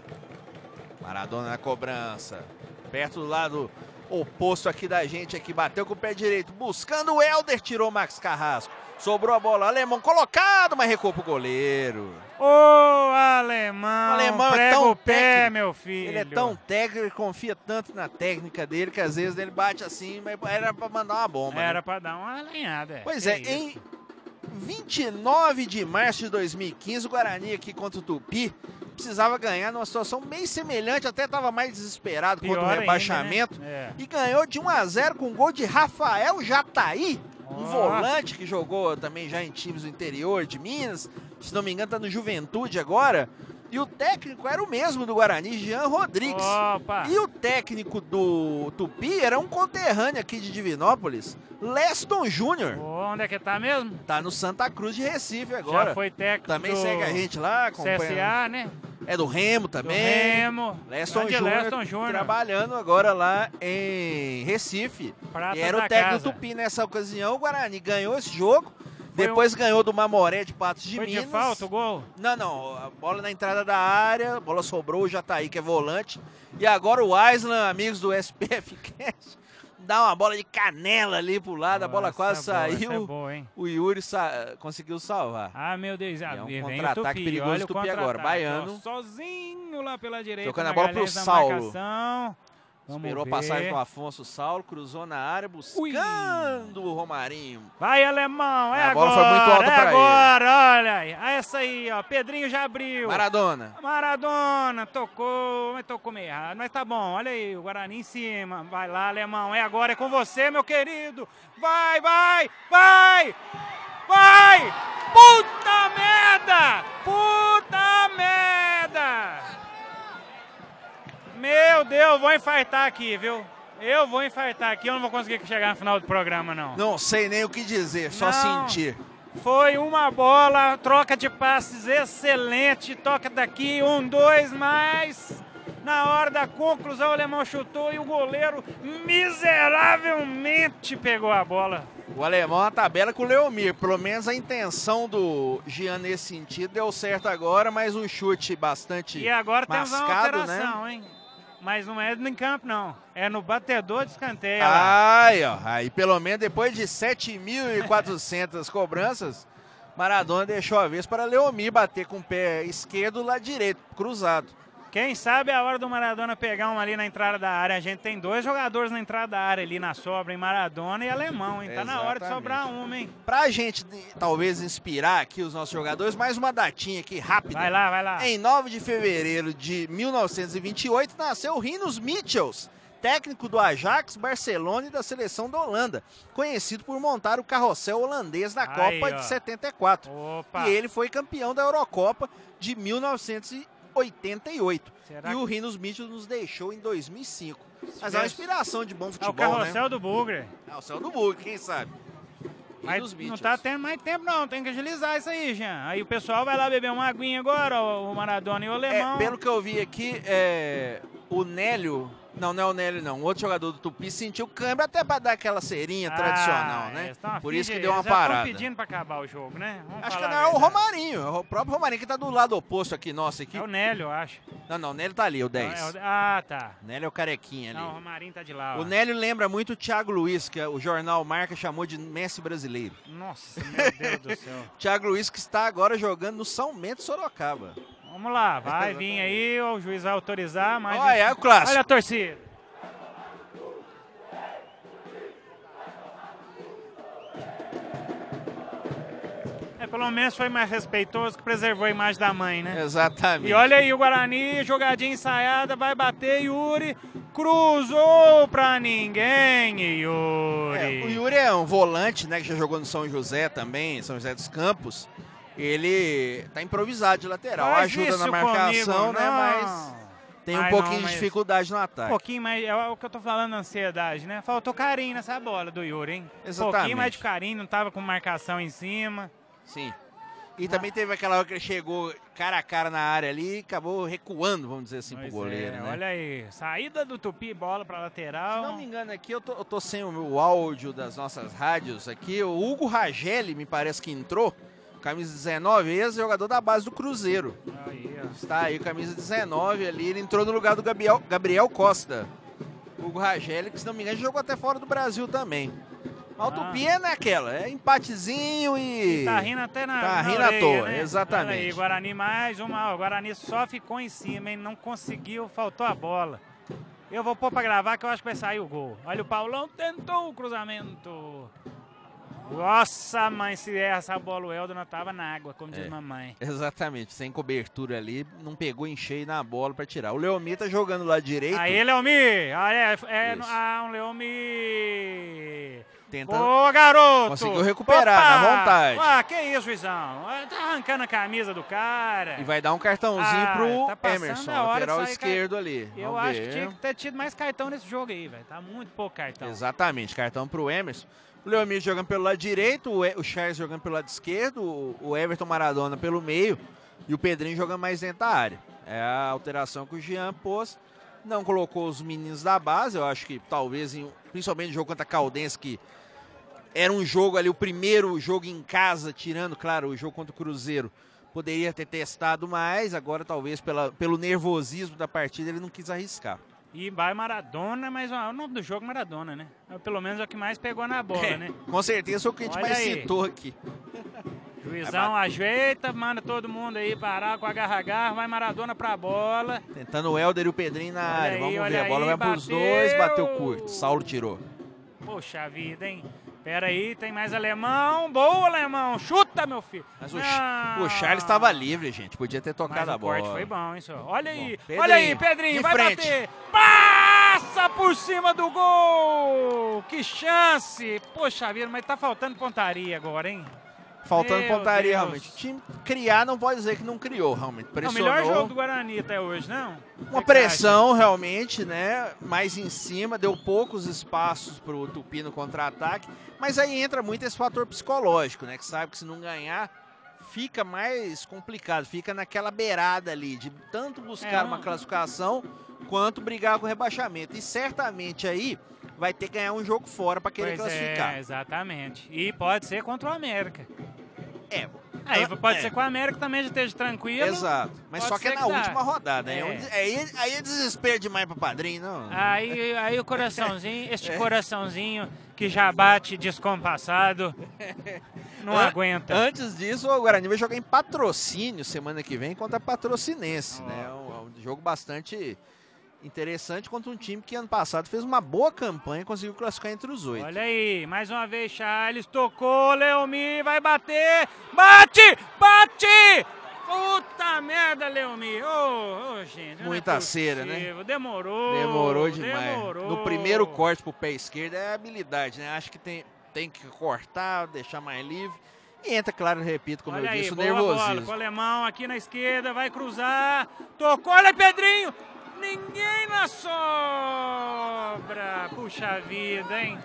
Maradona na cobrança. Perto do lado oposto aqui da gente, aqui bateu com o pé direito, buscando o Helder, tirou o Max Carrasco. Sobrou a bola, alemão colocado, mas recuou pro goleiro. Ô, alemão, O alemão é prega tão o pé, técnico. meu filho. Ele é tão técnico, confia tanto na técnica dele que às vezes ele bate assim, mas era pra mandar uma bomba. né? Era pra dar uma alinhada. Pois que é, isso. em 29 de março de 2015, o Guarani aqui contra o Tupi precisava ganhar numa situação meio semelhante, até estava mais desesperado Pior contra o ainda, rebaixamento. né? E ganhou de 1 a 0 com um gol de Rafael Jataí, um volante que jogou também já em times do interior de Minas. Se não me engano, tá no Juventude agora. E o técnico era o mesmo do Guarani, Jean Rodrigues. Opa. E o técnico do Tupi era um conterrâneo aqui de Divinópolis, Leston Júnior. Onde é que tá mesmo? Tá no Santa Cruz de Recife agora. Já foi técnico Também do segue a gente lá, acompanha. CSA, né? É do Remo Do também. Remo. Leston Júnior, trabalhando agora lá em Recife. Prata e era o técnico casa. do Tupi nessa ocasião. O Guarani ganhou esse jogo. Foi depois ganhou do Mamoré de Patos de Foi Minas. de falta o gol? Não, não. A bola na entrada da área, a bola sobrou, o Jataí, que é volante. E agora o Aislan, amigos do SPF Cast, dá uma bola de canela ali pro lado, a bola quase é saiu. é boa, hein? O Yuri sa- conseguiu salvar. Ah, meu Deus. Ah, É um contra-ataque perigoso do Tupi agora. Baiano. Sozinho lá pela direita. Tocando a bola pro Saulo. marcação. Vamos Esperou ver. passagem do Afonso Saulo, cruzou na área, buscando o Romarinho. Vai, alemão, é A agora. bola foi muito alta é pra ele. agora, olha aí. Ah, Essa aí, ó. Pedrinho já abriu. Maradona. Maradona, tocou, mas tocou meio errado. Mas tá bom, olha aí, o Guarani em cima. Vai lá, alemão, é agora, é com você, meu querido. Vai, vai, vai, vai! Puta merda! Puta merda! Meu Deus, vou infartar aqui, viu? Eu vou infartar aqui, eu não vou conseguir chegar no final do programa, não. Não sei nem o que dizer, só Não. sentir. Foi uma bola, troca de passes excelente, toca daqui, um, dois, mais. Na hora da conclusão, o alemão chutou e o goleiro miseravelmente pegou a bola. O alemão na tabela com o Leomir. Pelo menos a intenção do Gian nesse sentido deu certo agora, mas um chute bastante E agora temos uma mascado, alteração, hein? Mas não é em campo, não. É no batedor de escanteio. Ai, ó. Aí pelo menos depois de 7.400 cobranças, Maradona deixou a vez para Leomir bater com o pé esquerdo lá direito, cruzado. Quem sabe é a hora do Maradona pegar uma ali na entrada da área. A gente tem dois jogadores na entrada da área ali na sobra, em Maradona e Alemão, hein? Tá na hora de sobrar uma, hein? Pra gente talvez inspirar aqui os nossos jogadores, mais uma datinha aqui rápida. Vai lá, vai lá. Em 9 de fevereiro de 1928, nasceu Rinus Michels, técnico do Ajax, Barcelona e da seleção da Holanda, conhecido por montar o carrossel holandês na Aí, Copa ó. de 74. Opa. E ele foi campeão da Eurocopa de 1988. Será E o Rinus Michels nos deixou em 2005. Mas é uma inspiração de bom É o futebol, carrossel né? do Bugre. É o céu do bug, quem sabe? Mas não tá tendo mais tempo, não. Tem que agilizar isso aí, Jean. Aí o pessoal vai lá beber uma aguinha agora, o o Maradona e o Alemão. É, pelo que eu vi aqui, é, o Nélio, não, não é o Nélio não, o outro jogador do Tupi sentiu câmbio até pra dar aquela cerinha Ah, tradicional, né? Por isso que de- deu uma parada. pedindo pra acabar o jogo, né? Vamos Acho que não é o. Romarinho, é o próprio Romarinho que tá do lado oposto aqui, nosso aqui. É o Nélio, eu acho. Não, não, o Nélio tá ali, o 10. Não, é o- Ah, tá. O Nélio é o carequinha ali. Não, o Romarinho tá de lá. ó. O Nélio lembra muito o Thiago Luiz, que o jornal Marca chamou de Messi brasileiro. Nossa, meu Deus do céu. Thiago Luiz que está agora jogando no São Bento Sorocaba. Vamos lá, vai vir aí, o juiz vai autorizar, mas. Olha, é o clássico. Olha a torcida. É, pelo menos foi mais respeitoso que preservou a imagem da mãe, né? Exatamente. E olha aí o Guarani, jogadinha ensaiada, vai bater, Yuri cruzou pra ninguém, Yuri. É, o Yuri é um volante, né, que já jogou no São José também, São José dos Campos. Ele tá improvisado de lateral, ajuda na marcação, comigo, né, mas tem um Ai, pouquinho não, de dificuldade no Um ataque. pouquinho mais, é o que eu tô falando, ansiedade, né? Faltou carinho nessa bola do Yuri, hein? Um Exatamente. pouquinho mais de carinho, não tava com marcação em cima. Sim. E também teve aquela hora que ele chegou cara a cara na área ali e acabou recuando, vamos dizer assim, Pois pro goleiro, é, né? Olha aí, saída do Tupi, bola pra Se lateral. não me engano aqui, eu tô, eu tô sem o meu áudio das nossas rádios aqui. O Hugo Rageli me parece que entrou. Camisa 19, ex-jogador da base do Cruzeiro. Aí, ó. Está aí, camisa 19 ali. Ele entrou no lugar do Gabriel, Gabriel Costa. Hugo Rageli, que se não me engano, jogou até fora do Brasil também. Mas o Ah. Tupi é naquela, é empatezinho e. Tá rindo até na. Tá na rindo à toa, né? exatamente. Olha aí, Guarani mais uma. O Guarani só ficou em cima, hein? Não conseguiu, faltou a bola. Eu vou pôr pra gravar que eu acho que vai sair o gol. Olha, o Paulão tentou o cruzamento. Nossa, mãe, se erra essa bola, o Helder não tava na água, como diz É. mamãe. Exatamente, sem cobertura ali, não pegou em cheio na bola pra tirar. O Leomir tá jogando lá direito, Aí, Leomi! Ah, é, é, ah, um Leomi! tentando. Ô, garoto! Conseguiu recuperar, na vontade. Ah, que isso, Juizão? Ah, Tá arrancando a camisa do cara. E vai dar um cartãozinho Ah, pro tá Emerson, lateral esquerdo ali. Eu Vamos acho ver. que tinha que ter tido mais cartão nesse jogo aí, velho. Tá muito pouco cartão. Exatamente, cartão pro Emerson. O Leomir jogando pelo lado direito, o Charles jogando pelo lado esquerdo, o- Everton Maradona pelo meio e o Pedrinho jogando mais dentro da área. É a alteração que o Jean pôs. Não colocou os meninos da base, eu acho que talvez, principalmente no jogo contra a Caldense, que era um jogo ali, o primeiro jogo em casa, tirando, claro, o jogo contra o Cruzeiro. Poderia ter testado mais, agora talvez pela, pelo nervosismo da partida ele não quis arriscar. E vai Maradona, mas ó, o nome do jogo é Maradona, né? É, Pelo menos é o que mais pegou na bola, É, né? Com certeza foi o que a gente Olha mais aí. citou aqui. Juizão ajeita, manda todo mundo aí parar com a garra-garra, vai Maradona pra bola. Tentando o Helder e o Pedrinho na Olha área. aí, Vamos ver. A bola aí, vai pros bateu. dois, bateu curto. Saulo tirou. Poxa vida, hein? Pera aí, tem mais alemão. Boa, alemão. Chuta, meu filho. Mas o, o Charles estava livre, gente. Podia ter tocado a o bola. corte foi bom, hein, senhor? Olha aí, Pedrinho, olha aí, Pedrinho, de vai frente. bater. Passa por cima do gol. Que chance. Poxa vida, mas tá faltando pontaria agora, hein? Faltando Meu pontaria, Deus. realmente. O time criar não pode dizer que não criou, realmente. É o Pressionou. melhor jogo do Guarani até hoje, não? Uma pressão, realmente, né? Mais em cima, deu poucos espaços pro Tupi no contra-ataque. Mas aí entra muito esse fator psicológico, né? Que sabe que se não ganhar, fica mais complicado. Fica naquela beirada ali, de tanto buscar É, uma um- classificação quanto brigar com o rebaixamento. E certamente aí vai ter que ganhar um jogo fora para querer Pois classificar. é, exatamente. E pode ser contra o América. É, Aí Ah, pode é. ser com o América também já esteja tranquilo. exato. Mas só que é na que última rodada, né? É. Aí, aí é desespero demais para padrinho, não. Aí, aí o coraçãozinho, este coraçãozinho que já bate descompassado, não An- aguenta. Antes disso, o Guarani vai jogar em patrocínio semana que vem contra a Patrocinense, Ó. né? É um, é um jogo bastante interessante contra um time que ano passado fez uma boa campanha e conseguiu classificar entre os oito. Olha aí, mais uma vez Charles tocou, Leomi vai bater, bate, bate! Puta merda, Leomi. Ô, ô, gente. não é Muita cera, né? Demorou. Demorou demais. Demorou. No primeiro corte pro pé esquerdo é habilidade, né? Acho que tem, tem que cortar, deixar mais livre. E entra, claro, repito, como Olha eu aí, disse, o boa bola com o nervosismo. alemão aqui na esquerda, vai cruzar, tocou, olha Pedrinho, ninguém na sobra, puxa vida, hein.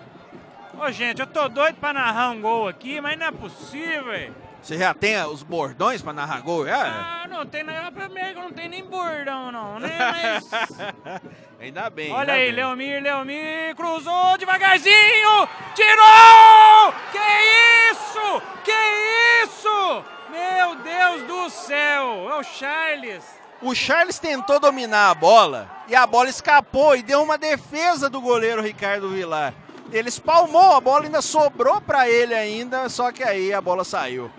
Ô gente, eu tô doido pra narrar um gol aqui, mas não é possível, hein. Você já tem os bordões pra narrar gol? É? Ah, não tem, não, primeiro que não tem nem bordão não, né, mas... Ainda bem. Olha ainda aí, bem. Leomir, Leomir, cruzou devagarzinho, tirou! Que isso? Que isso? Meu Deus do céu, é o Charles. O Charles tentou dominar a bola e a bola escapou e deu uma defesa do goleiro Ricardo Vilar. Ele espalmou, a bola ainda sobrou pra ele ainda, só que aí a bola saiu.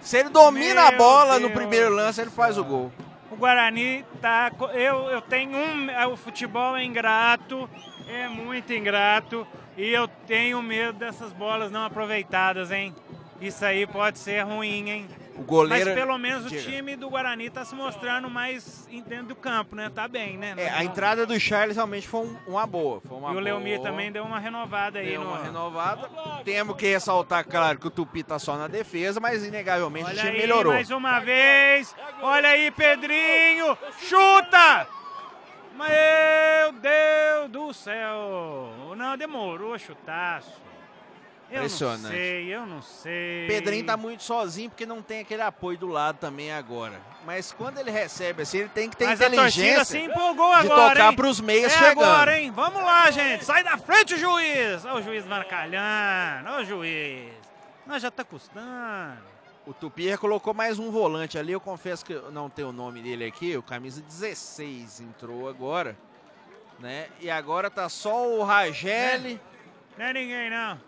Se ele domina a Meu bola no Deus primeiro do lance, ele faz o gol. O Guarani tá. Eu, eu tenho um. é, O futebol é ingrato, é muito ingrato. E eu tenho medo dessas bolas não aproveitadas, hein? Isso aí pode ser ruim, hein? O goleiro. Mas pelo menos o time do Guarani tá se mostrando mais dentro do campo, né? Tá bem, né? É, a Não- entrada do Charles realmente foi um- uma boa. Foi uma E o Leomir boa. também deu uma renovada aí Deu no. uma renovada. Temos que ressaltar, claro, que o Tupi tá só na defesa, mas inegavelmente o Olha time aí, melhorou. mais uma vez. Olha aí, Pedrinho. Chuta! Meu Deus do céu. Não, demorou chutaço. Eu não Impressionante. sei, eu não sei. Pedrinho tá muito sozinho porque não tem aquele apoio do lado também agora. Mas quando ele recebe assim, ele tem que ter Mas a inteligência se empolgou de agora, tocar hein? pros meias é chegando. agora, hein? Vamos lá, gente. Sai da frente, juiz. Olha o juiz marcalhando. Olha o juiz. Nós já tá custando. O Tupi colocou mais um volante ali. Eu confesso que eu não tenho o nome dele aqui. O camisa 16 entrou agora. Né? E agora tá só o Rageli. Não é ninguém, não.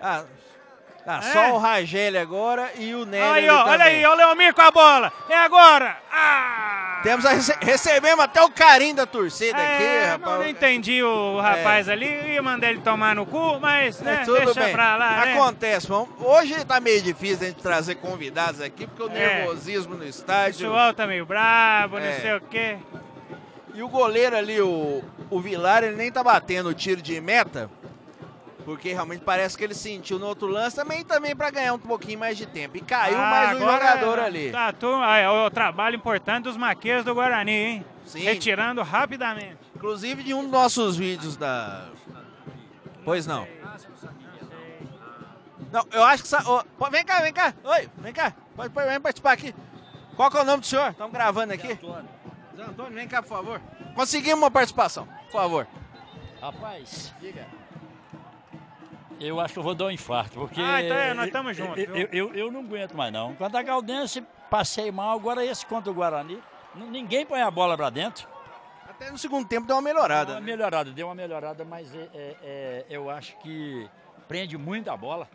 Ah, tá É? só o Rageli agora e o Nélio. Aí, ó, olha aí, ó o Leomir com a bola. É agora. Ah! Temos a rece- recebemos até o carinho da torcida É, aqui, rapaz. Não, não entendi o rapaz ali, ia mandar ele tomar no cu, mas né, É, tudo deixa bem. pra lá, né? Acontece, vamos. Hoje tá meio difícil a gente trazer convidados aqui, porque o É. nervosismo no O estádio. pessoal tá meio brabo, É. não sei o quê. E o goleiro ali, o, o Vilar, ele nem tá batendo o tiro de meta, porque realmente parece que ele sentiu no outro lance também, também para ganhar um pouquinho mais de tempo. E caiu Ah, mais um jogador ali. Tá, tu, ah, é o trabalho importante dos maqueiros do Guarani, hein? Sim. Retirando rapidamente. Inclusive de um dos nossos vídeos da. Pois não. Não, eu acho que. sa- pô, vem cá, vem cá. Oi, vem cá. Pode, pode vem participar aqui. Qual que é o nome do senhor? Estamos gravando aqui. Zé Antônio, vem cá, por favor. Conseguimos uma participação, por favor. Rapaz, eu acho que eu vou dar um infarto, porque... Ah, então é, nós estamos eu- juntos, Eu, viu? eu, eu não aguento mais, não. Quanto a Galdense, passei mal, agora esse contra o Guarani, ninguém põe a bola pra dentro. Até no segundo tempo deu uma Deu melhorada. uma né? melhorada, deu uma melhorada, mas é- é- é, eu acho que prende muito a bola,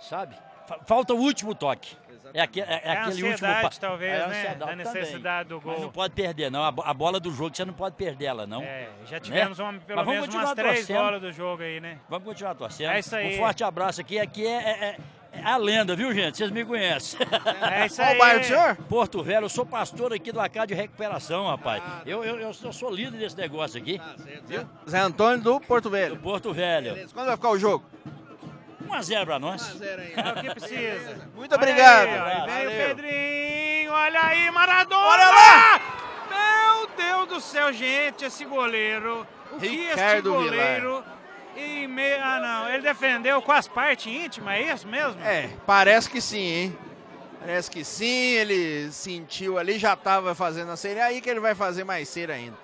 sabe? Fa- Falta o último toque. É, aque- é- é É aquele último pa- talvez, é a né? Da também. necessidade do Mas gol. não pode perder, não. A, bo- a bola do jogo, você não pode perder ela, não. É, já tivemos uma, pelo Mas vamos menos umas três torcendo. bolas do jogo aí, né? Vamos continuar torcendo. É isso aí. Um forte abraço aqui. Aqui é, é- é- é a lenda, viu, gente? Vocês me conhecem. É isso Qual aí. o bairro do senhor? Porto Velho, eu sou pastor aqui do Acá de Recuperação, rapaz. Ah, tá. Eu, eu, eu sou, sou líder desse negócio aqui. Zé- Zé Antônio do Porto Do Velho. Porto Velho. Beleza. Quando vai ficar o jogo? 1x0 pra nós. É o que precisa. Muito Olha obrigado. Aí, ó, veio o. Pedrinho, olha aí, Maradona! Olha lá! Meu Deus do céu, gente, esse goleiro. O que este Ricardo goleiro... E me... Ah, não, ele defendeu com as partes íntimas, é isso mesmo? É, parece que sim, hein? Parece que sim, ele sentiu ali, já estava fazendo a cera, é aí que ele vai fazer mais cera ainda.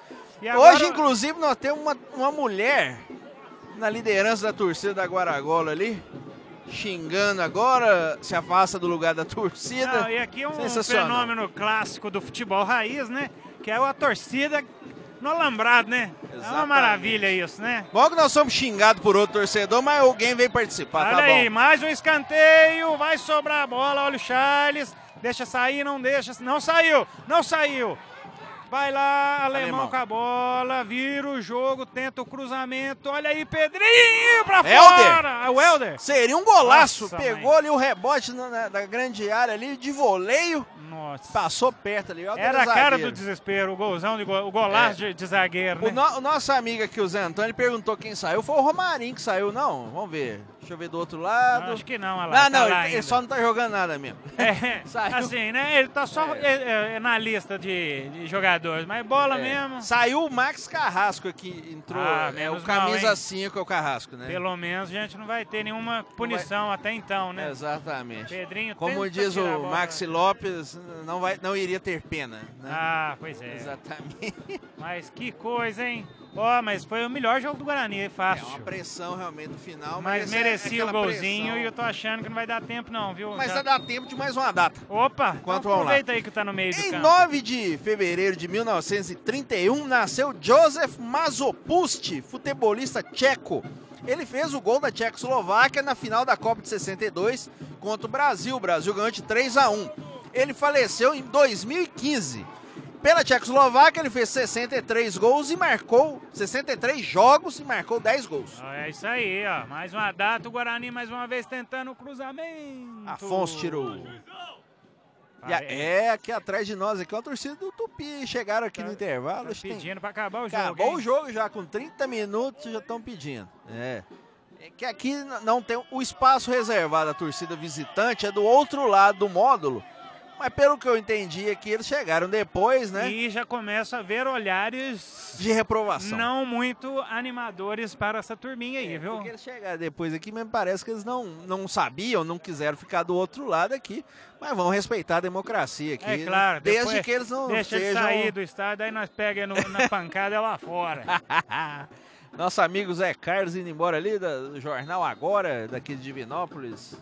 E agora- Hoje, inclusive, nós temos uma, uma mulher na liderança da torcida da Guaragola ali, xingando agora, se afasta do lugar da torcida. Não, e aqui é um fenômeno clássico do futebol raiz, né? Que é a torcida no alambrado, né? É uma Exatamente. maravilha isso, né? Bom que nós somos xingados por outro torcedor, mas alguém veio participar, Olha tá aí, bom. mais um escanteio, vai sobrar a bola, olha o Charles, deixa sair, não deixa, não saiu, não saiu. Vai lá, alemão, Alemão. com a bola, vira o jogo, tenta o cruzamento, olha aí, Pedrinho pra Helder. fora. Ah, o Helder. Seria um golaço, Nossa, pegou ali o rebote na, na- da grande área ali, de voleio, Nossa. passou perto ali. ó, Era a cara do desespero, o golzão, de go- o golaço de, de zagueiro, O, né? no- o nosso amigo aqui, o Zé Antônio, perguntou quem saiu. Foi o Romarinho que saiu, não? Vamos ver. Deixa eu ver do outro lado. Acho que não, olha lá, Não, tá não, lá ele, ele só não tá jogando nada mesmo. É, assim, né? Ele tá só é, é, é na lista de, de jogadores, mas bola É. mesmo. Saiu o Max Carrasco aqui, entrou. Ah, é, o camisa hein? 5 é o Carrasco, né? Pelo menos a gente não vai ter nenhuma punição até então, né? Exatamente. Pedrinho Como diz o. Maxi Lopes, não, vai, não iria ter pena. Né? Ah, pois é. Exatamente. Mas que coisa, hein? Ó, mas foi o melhor jogo do Guarani, É fácil. uma pressão realmente no final, mas mas, é merecia o aquela golzinho pressão. e eu tô achando que não vai dar tempo não, viu? Mas Já- vai dar tempo de mais uma data. Opa, Enquanto então aproveita aí que tá no meio do Em campo. 9 de fevereiro de 1931, nasceu Josef Mazopust, futebolista tcheco. Ele fez o gol da Tchecoslováquia na final da Copa de 62 contra o Brasil. O Brasil ganhou de 3 a 1. Ele faleceu em 2015. Pela Tchecoslováquia, ele fez 63 gols e marcou 63 jogos e marcou 10 gols. É isso aí, ó. Mais uma data, o Guarani mais uma vez tentando o cruzamento. Afonso tirou. A- é, aqui atrás de nós, aqui, ó, a torcida do Tupi. Chegaram aqui Tá- no intervalo. Tá que tem- pedindo pra acabar o jogo. Acabou o jogo já, com 30 minutos já estão pedindo. É. É que aqui não tem o espaço reservado à torcida visitante, é do outro lado do módulo. Mas pelo que eu entendi aqui, eles chegaram depois, né? E já começa a ver olhares De reprovação. não muito animadores para essa turminha aí, É, viu? Porque eles chegaram depois aqui, mas parece que eles não, não sabiam, não quiseram ficar do outro lado aqui. Mas vão respeitar a democracia aqui. É né? claro, Desde depois que eles não Deixa sejam... sair do estádio, aí nós pega no- na pancada lá fora. Nosso amigo Zé Carlos indo embora ali do Jornal Agora, daqui de Divinópolis.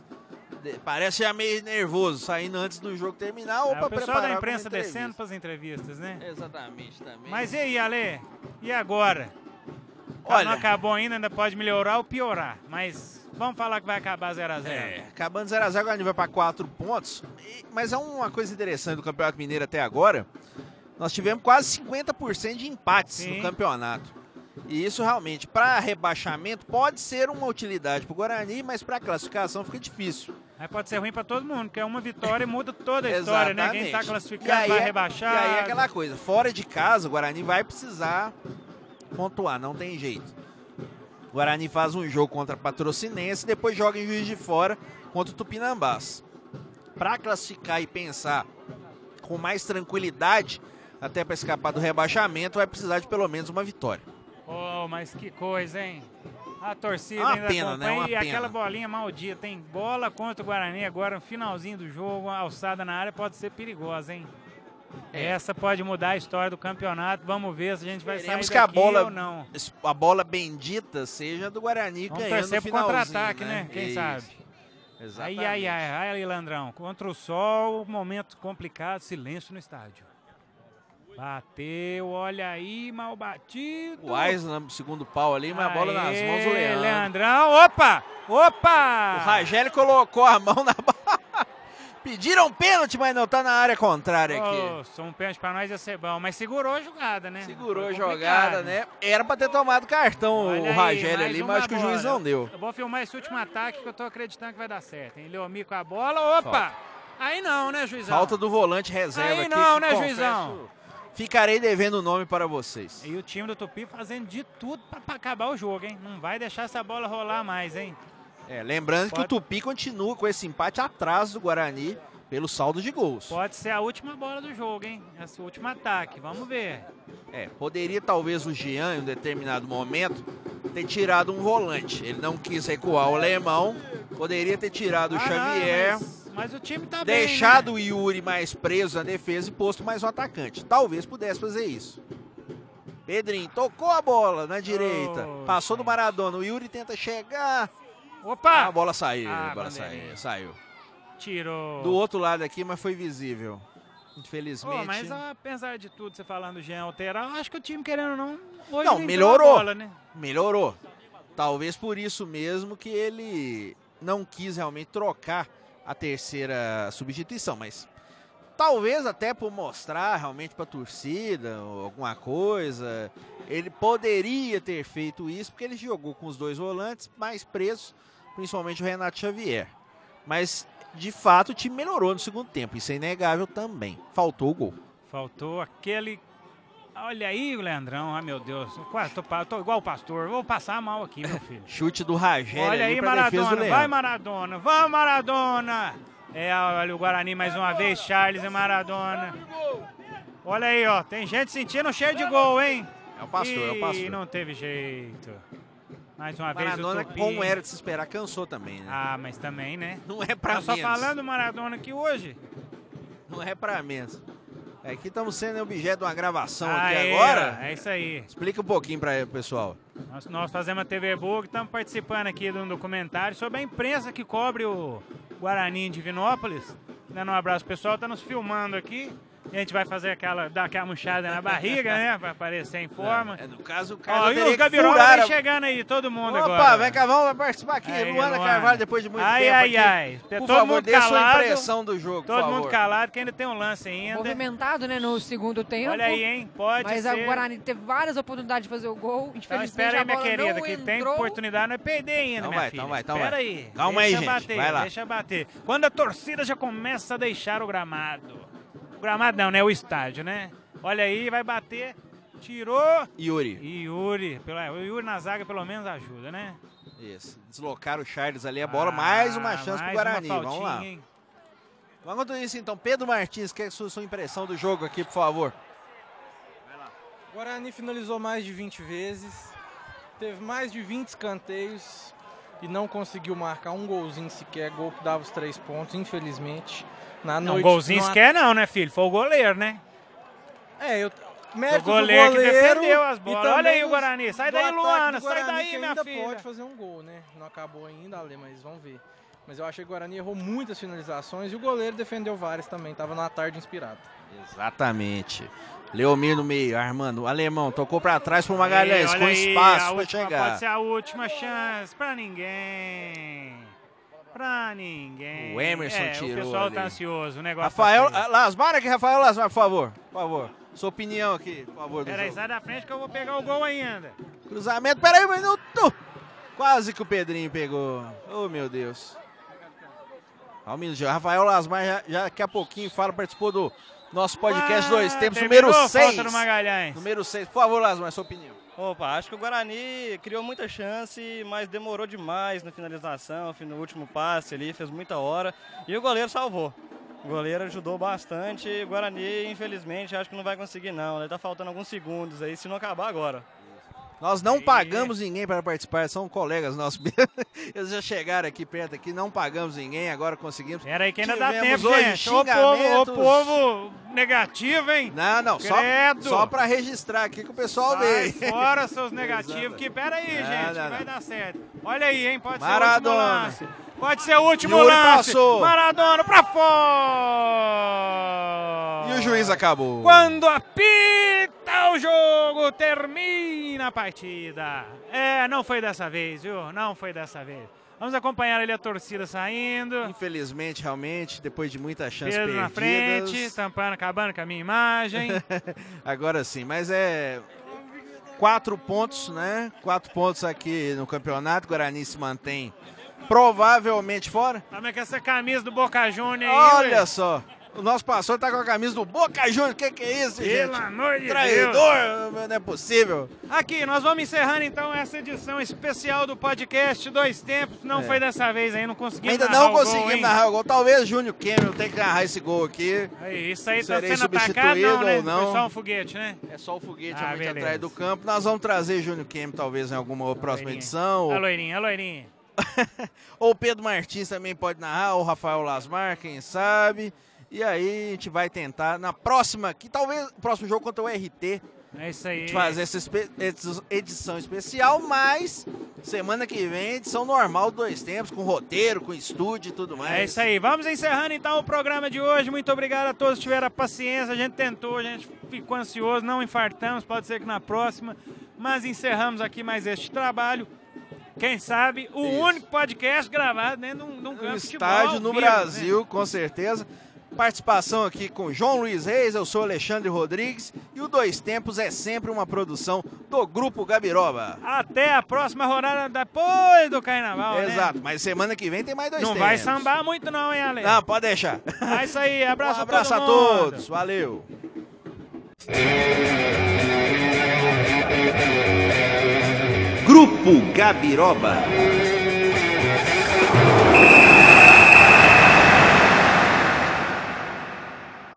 Parece já meio nervoso, saindo antes do jogo terminar ou É, para o pessoal preparar da imprensa descendo para as entrevistas, né? Exatamente, também. Mas e aí, Ale? E agora? Não Olha, acabou ainda, ainda pode melhorar ou piorar. Mas vamos falar que vai acabar 0x0. é, acabando 0x0, agora a gente vai para 4 pontos. E- mas é uma coisa interessante do Campeonato Mineiro até agora. Nós tivemos quase 50% de empates Sim. no campeonato. E isso realmente, para rebaixamento, pode ser uma utilidade para o Guarani, mas para classificação fica difícil. Aí pode ser ruim para todo mundo, porque uma vitória muda toda a história, né? Quem tá Exatamente. classificando E aí vai é- rebaixar. E aí é aquela coisa, fora de casa, o Guarani vai precisar pontuar, não tem jeito. O Guarani faz um jogo contra a Patrocinense, depois joga em Juiz de Fora contra o Tupinambás. Para classificar e pensar com mais tranquilidade, até para escapar do rebaixamento, vai precisar de pelo menos uma vitória. Oh, mas que coisa, hein? A torcida uma ainda pena, né? acompanha Uma e aquela pena. bolinha maldita, tem bola contra o Guarani agora no finalzinho do jogo, a alçada na área pode ser perigosa, hein? É. Essa pode mudar a história do campeonato. Vamos ver se a gente vai Esperemos sair que a bola- ou não. A bola bendita seja do Guarani Vamos ganhando torcer pro contra-ataque, né? Quem Isso. sabe? Exatamente. Ai, ai, ai, ai, ali, Landrão. Contra o sol, momento complicado, silêncio no estádio. Bateu, olha aí, mal batido. O Aislan, segundo pau ali, mas a bola nas mãos do Leandro. Leandrão, opa! Opa! O Ragério colocou a mão na bola. Pediram pênalti, mas não tá na área contrária aqui. Oh, só um pênalti pra nós ia ser bom, mas segurou a jogada, né? Segurou a jogada, né? Era pra ter tomado cartão Olha o aí, mais ali, mas acho que o juiz não deu. Eu vou filmar esse último ataque que eu tô acreditando que vai dar certo, hein? Leomi com a bola, opa! Aí não, né, juizão? Falta do volante reserva Aí aqui. não, que né, confesso, juizão? Ficarei devendo o nome para vocês. E o time do Tupi fazendo de tudo pra acabar o jogo, hein? Não vai deixar essa bola rolar mais, hein? É, lembrando que Pode- o Tupi continua com esse empate atrás do Guarani pelo saldo de gols. Pode ser a última bola do jogo, hein? Esse último ataque, vamos ver. É, poderia talvez o Jean, em um determinado momento, ter tirado um volante. Ele não quis recuar o alemão, poderia ter tirado o Ah, não, Xavier, mas, mas o time tá deixado bem, o Yuri mais preso na defesa e posto mais um atacante. Talvez pudesse fazer isso. Pedrinho tocou a bola na direita, Oh, passou do. Maradona. O Yuri tenta chegar, né? Opa! a bola saiu, Ah, a bola saiu, saiu. Tirou. Do outro lado aqui, mas foi visível. Infelizmente. Pô, mas apesar de tudo, você falando do Jean alterar, acho que o time, querendo não, Não, melhorou. Bola, né? melhorou. Talvez por isso mesmo que ele não quis realmente trocar a terceira substituição, mas talvez até por mostrar realmente para a torcida alguma coisa, ele poderia ter feito isso porque ele jogou com os dois volantes mais presos, principalmente o Renato Xavier. Mas de fato o time melhorou no segundo tempo, isso é inegável também. Faltou o gol. Faltou aquele. Olha aí, o Leandrão. Ai, meu Deus. Eu Quase tô, tô igual o pastor. Vou passar mal aqui, meu filho. Chute do Ragério Olha ali aí, Maradona. Vai, Maradona. Vamos, Maradona. É, olha o Guarani mais uma vez. Charles e Maradona. Olha aí, ó. Tem gente sentindo cheio de gol, hein? É o pastor, é o pastor. não teve jeito. Mais uma vez Maradona, o Tupi. como era de se esperar, cansou também, né? Ah, mas também, né? Não é pra Tá só falando do Maradona aqui hoje. Não é pra menos. Aqui estamos sendo objeto de uma gravação Aí, aqui agora. ó, É isso aí. Explica um pouquinho para o pessoal. Nós, nós fazemos a TV Book, estamos participando aqui de um documentário sobre a imprensa que cobre o Guarani em Divinópolis. Dando um abraço, pessoal está nos filmando aqui. A gente vai fazer aquela, dar aquela murchada na barriga, né? Pra aparecer em forma. É, no caso, o Ó, cara e teria os Gabiroba vai a- chegando aí, todo mundo Opa, agora. vem cá, vamos participar aqui. Aí, Luana, Luana. Carvalho, depois de muito Ai, tempo ai, aqui. ai. Por Todo favor, mundo dê sua calado. impressão do jogo, Todo por mundo favor. calado, que ainda tem um lance ainda. Movimentado, né, no segundo tempo. Olha aí, hein? Pode Mas ser. a Guarani teve várias oportunidades de fazer o gol. Então Infelizmente espera aí, a minha querida, não que tem entrou. oportunidade, não é perder ainda, Então minha vai, filha. então vai, então espera vai. aí. Calma deixa aí, gente, bater, vai lá. Deixa bater. Quando a torcida já começa a deixar o gramado. O gramado não, né? O estádio, né? Olha aí, vai bater. Tirou. Yuri. Yuri. Pelo, o Yuri na zaga pelo menos ajuda, né? Isso. Deslocaram o Charles ali a bola. mais uma Ah, chance pro mais uma Guarani. Vamos faltinha, lá. hein? Enquanto isso, então, Pedro Martins, que é a sua, sua impressão do jogo aqui, por favor? O Guarani finalizou mais de 20 vezes, teve mais de 20 escanteios e não conseguiu marcar um golzinho sequer, gol que dava os três pontos, infelizmente. Na Não, noite, golzinho no sequer não, né, filho? Foi o goleiro, né? É, eu, O mérito goleiro, do que goleiro defendeu as bolas. Olha aí o Guarani. Sai daí, Luana. Sai daí, minha ainda filha. pode fazer um gol, né? Não acabou ainda, Ale, mas vamos ver. Mas eu achei que o Guarani errou muitas finalizações e o goleiro defendeu várias também, tava na tarde inspirado. Exatamente. Leomir no meio, Armando. Alemão, tocou pra trás pro Aí, Magalhães, olha com aí, espaço a pra última- chegar. Pode ser a última chance pra ninguém. Pra ninguém. O Emerson é, tirou O pessoal ali. tá ansioso. O negócio Rafael tá Lasmar aqui, Rafael Lasmar, por favor. Por favor. Sua opinião aqui, por favor. Do Peraí, sai da frente que eu vou pegar o gol ainda. Cruzamento, peraí um minuto. Quase que o Pedrinho pegou. Oh, meu Deus. Rafael Lasmar já, já daqui a pouquinho fala, participou do nosso podcast Ah, dois tempos, número a falta 6. do Magalhães. Número 6. Por favor, Lasmar, sua opinião. Opa, acho que o Guarani criou muita chance, mas demorou demais na finalização, no último passe ali, fez muita hora. E o goleiro salvou. O goleiro ajudou bastante. O Guarani, infelizmente, acho que não vai conseguir não. Ele tá faltando alguns segundos aí, se não acabar agora. Nós não pagamos ninguém para participar, são colegas nossos. Eles já chegaram aqui perto aqui, não pagamos ninguém, agora conseguimos. Pera aí que ainda dá Tivemos tempo, hoje gente. Ô povo, ô povo negativo, hein? Não, não, só, Credo. só para registrar aqui que o pessoal Sai veio. fora seus negativos, que pera aí, Não, gente, não, não. vai dar certo. Olha aí, hein, pode Maradona. ser o último lance. Pode ser o último Yuri lance. passou. Maradona pra fora. E o juiz acabou. Quando apita o jogo, termina a partida. É, não foi dessa vez, viu? Não foi dessa vez. Vamos acompanhar ali a torcida saindo. Infelizmente, realmente, depois de muita chance Pedro na perdidas. frente, tampando, acabando com a minha imagem. Agora sim, mas é quatro pontos, né? Quatro pontos aqui no campeonato. Guarani se mantém provavelmente fora. Como é que essa camisa do Boca Juniors aí, Olha só, o nosso pastor tá com a camisa do Boca Juniors. Que que é isso, Pelo gente? amor de Deus. Traidor, não é possível. Aqui, nós vamos encerrando então essa edição especial do podcast Dois Tempos. Não É. foi dessa vez aí, não conseguimos Ainda não o gol, conseguimos narrar o gol. Talvez Júnior Cameron tenha que narrar esse gol aqui. Aí, Isso aí tá Serei sendo atacado, substituído não, né? ou não. Foi só um foguete, né? É só o foguete Ah, realmente atrás do campo. Nós vamos trazer Júnior Cameron talvez em alguma próxima Loirinha. edição. A loirinha, a loirinha. ou o Pedro Martins também pode narrar, ou o Rafael Lasmar, quem sabe. E aí a gente vai tentar na próxima, que talvez o próximo jogo contra o RT, É isso aí. fazer essa espe- edição especial, mas semana que vem edição normal dois tempos, com roteiro, com estúdio e tudo mais. É isso aí. Vamos encerrando então o programa de hoje. Muito obrigado a todos que tiveram a paciência. A gente tentou, a gente ficou ansioso, não infartamos. Pode ser que na próxima. Mas encerramos aqui mais este trabalho. Quem sabe o Isso. único podcast gravado né, num, num campo Um futebol estádio no vivo, Brasil, com certeza. Participação aqui com João Luiz Reis, eu sou Alexandre Rodrigues e o Dois Tempos é sempre uma produção do Grupo Gabiroba. né? Até a próxima rodada depois do carnaval. né? Exato, mas semana que vem tem mais dois Não tempos. vai sambar muito, não, hein, Ale? Não, pode deixar. É isso aí. Abraço, um abraço a a todo mundo. todos, valeu. Grupo Gabiroba.